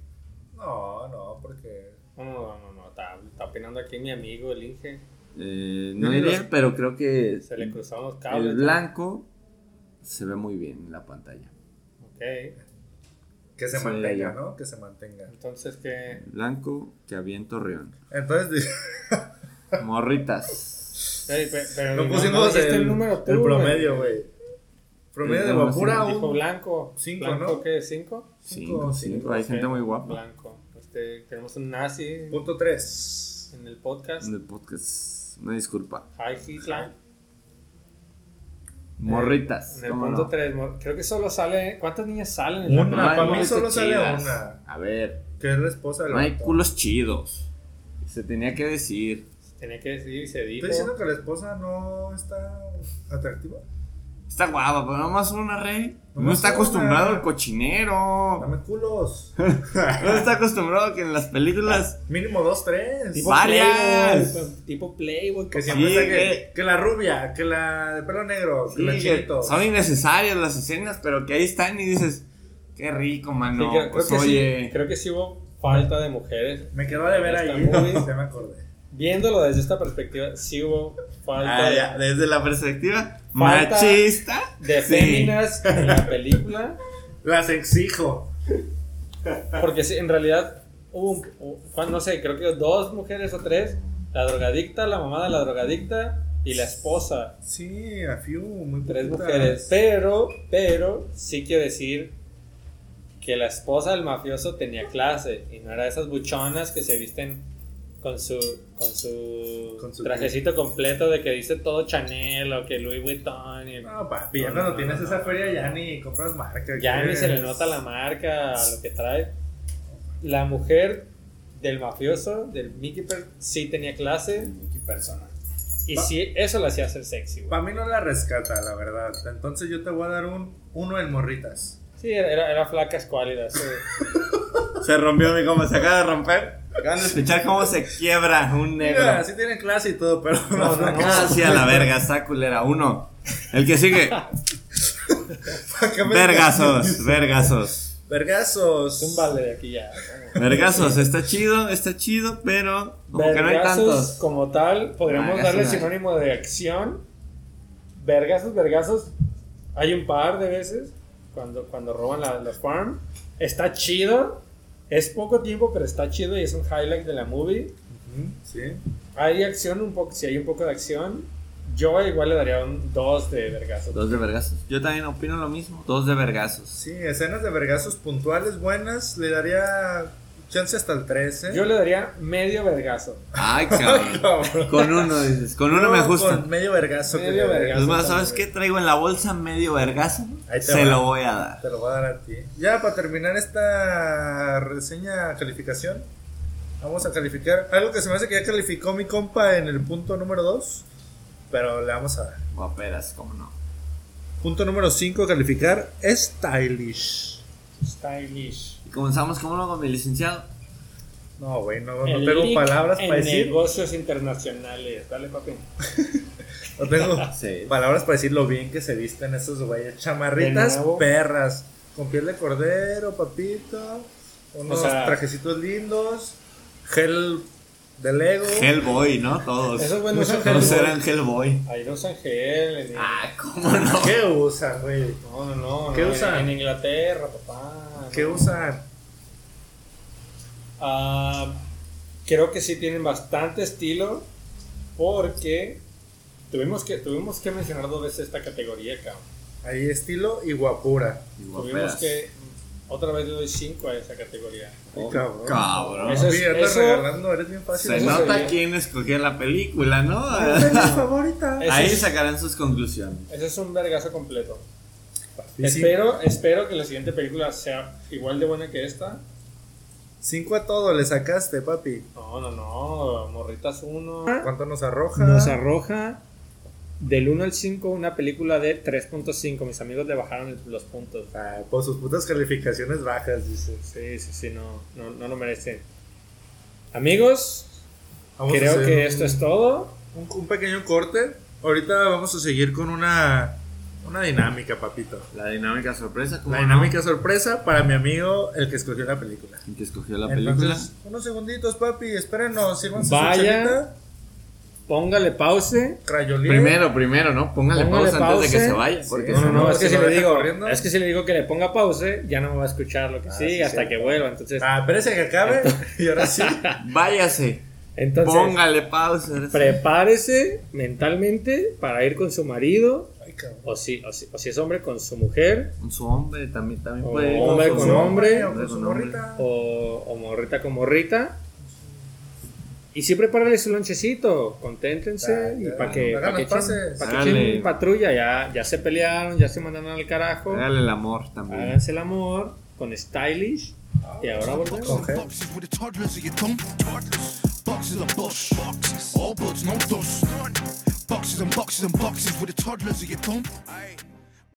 No, no, porque. No, no, no, no, no, está, está opinando aquí mi amigo, el Inge. eh, no diría, pero creo que. Se le cruzaron los cables. El blanco se ve muy bien en la pantalla. Ok, Que se Sí, mantenga, ya. ¿no? Que se mantenga. entonces que... Blanco que había en Torreón. Entonces, <laughs> Morritas. Ey, pe- pero no pusimos dijiste el, el número tú, el promedio, güey. Promedio de Guapura, sí, Dijo un blanco. Cinco, ¿Blanco ¿no? qué? ¿Cinco? Cinco, Cinco, cinco. Hay gente muy guapa Blanco. Este, tenemos un nazi punto 3. en el podcast. en el podcast. Una disculpa. Hi Hitler. Morritas. En el ¿cómo punto no? 3. Creo que solo sale... ¿Cuántas niñas salen? en Una, para mí solo sale chidas. una. A ver, Que es la esposa no hay culos chidos. Se tenía que decir. Tenía que decir y se dijo. ¿Estoy diciendo que la esposa no está atractiva? Está guapa, pero nomás una rey. No está una. acostumbrado al cochinero. Dame culos. <laughs> No está acostumbrado a que en las películas. <laughs> Mínimo dos, tres. Tipo Varias. Playboy, tipo Playboy. Que siempre Sí, está que, la rubia, que la de pelo negro, que la que chinito. son innecesarias las escenas, pero que ahí están y dices, qué rico, mano. creo, creo pues que oye, sí, creo que sí hubo falta de mujeres. Me quedó de ver ahí. movie. <laughs> Ya me acordé. Viéndolo desde esta perspectiva, sí hubo falta ah, ya, desde la perspectiva machista. de sí. féminas en la <laughs> película. Las exijo. Porque sí, en realidad hubo, un- no sé, creo que dos mujeres o tres. La drogadicta, la mamá de la drogadicta y la esposa. Sí, a few, muy Tres mujeres. Pero, pero, sí quiero decir que la esposa del mafioso tenía clase y no era de esas buchonas que se visten con su, con su, Con su- trajecito completo de que dice todo Chanel o que Louis Vuitton. Y No, papi, ya No, cuando no, tienes no, esa no. feria ya ni compras marca. ya ni ¿qué se le nota la marca lo que trae. La mujer del mafioso, del Mickey, Per- sí tenía clase Qué persona. y Pa- sí, eso la hacía ser sexy. güey. Para mí no la rescata, la verdad. Entonces yo te voy a dar un uno en morritas. Sí, era, era, era flaca escuálida. sí. <laughs> Se rompió mi compa, se acaba de romper. Acaban de escuchar cómo se quiebra un negro. Mira, sí tienen clase y todo, pero no, No, no, no. Ah, sí, a la verga, está culera. Uno. El que sigue. Vergazos, vergazos. Vergazos. Un vale de aquí ya. Vergazos, está chido, está chido, pero como que no hay Vergazos tantos. como tal, podríamos Ah, darle no. sinónimo de acción. Vergazos, vergazos. Hay un par de veces cuando, cuando roban la, la farm. Está chido. Es poco tiempo, pero está chido y es un highlight de la movie. Sí. Hay acción, un poco, si hay un poco de acción. Yo igual le daría un 2 de vergazos. Dos de vergazos. Yo también opino lo mismo. Dos de vergazos. Sí, escenas de vergazos puntuales buenas. Le daría chance hasta el 13. Yo le daría medio vergazo. Ay, cabrón. <laughs> Con uno dices, con uno me gusta. Con medio vergazo. Medio vergazo. Es más, ¿sabes qué? Traigo en la bolsa medio vergazo. Ahí te Se va. lo voy a dar. Te lo voy a dar a ti. Ya para terminar esta reseña calificación, vamos a calificar algo que se me hace que ya calificó mi compa en el punto número 2, pero le vamos a dar. Guaperas, cómo no. Punto número 5, calificar stylish. Stylish. Comenzamos como uno con mi licenciado. No, güey, no, no tengo palabras para decir. negocios internacionales. Dale, papi. <laughs> No tengo <laughs> Sí. palabras para decir lo bien que se visten esos güeyes. Chamarritas perras. Con piel de cordero, papito. Unos O sea- trajecitos lindos. Gel de Lego. Hellboy, ¿no? Todos. Esos güeyes no usan Todos Hellboy. eran Hellboy. Ahí no usan gel. en- Ah, ¿cómo no? ¿Qué usan, güey? No, no, no. ¿Qué no, usan? En, en Inglaterra, papá. ¿Qué no. usan? Ah, creo que sí tienen bastante estilo porque tuvimos que, tuvimos que mencionar dos veces esta categoría, cabrón. Ahí estilo y guapura. Tuvimos que, otra vez le doy 5 a esa categoría. Oh, cabrón. cabrón. Eso es- eso- regalando, eres bien fácil. Se nota sería. quién escogió la película, ¿no? Mi favorita. Ahí es- sacarán sus conclusiones. Ese es un vergazo completo. Espero, espero que la siguiente película sea igual de buena que esta. Cinco a todo le sacaste, papi. No, no, no. Morritas 1. ¿Cuánto nos arroja? Nos arroja del 1 al 5 una película de 3.5. Mis amigos le bajaron los puntos. Ah, por sus putas calificaciones bajas, dice. Sí, sí, sí, no, no, no lo merecen. Amigos, Vamos creo que un- esto es todo. Un, un pequeño corte. Ahorita vamos a seguir con una, una dinámica, papito. La dinámica sorpresa, ¿cómo La no? dinámica sorpresa para mi amigo, el que escogió la película. El que escogió la película. Unos segunditos, papi, espérenos, sírvanse Vaya. Póngale pause. crayolín. Primero, primero, ¿no? Póngale, Póngale pausa antes de que pause. se vaya. Sí. Porque No, no, si no, es que si le digo, corriendo. es que si le digo que le ponga pause, ya no me va a escuchar lo que Ah, sigue sí, hasta sí. que vuelva. Entonces, Ah, espérese que acabe. <laughs> y ahora sí. <laughs> Váyase. entonces Póngale pausa. sí. prepárese mentalmente para ir con su marido, Ay, cabrón. o si, o si, o si es hombre, con su mujer, Con su hombre también, también O puede. hombre con su hombre, o con su con hombre. morrita. o, o morrita con morrita. Y sí prepárale su lonchecito, conténtense y para que, pa' que echen, pa' que Háganle. echen patrulla, ya, ya se pelearon, ya se mandaron al carajo. Hágale el amor también. Háganse el amor con Stylish. Y ahora volvemos. Con gel. Boxes and boxes and boxes with the toddlers of your thumb.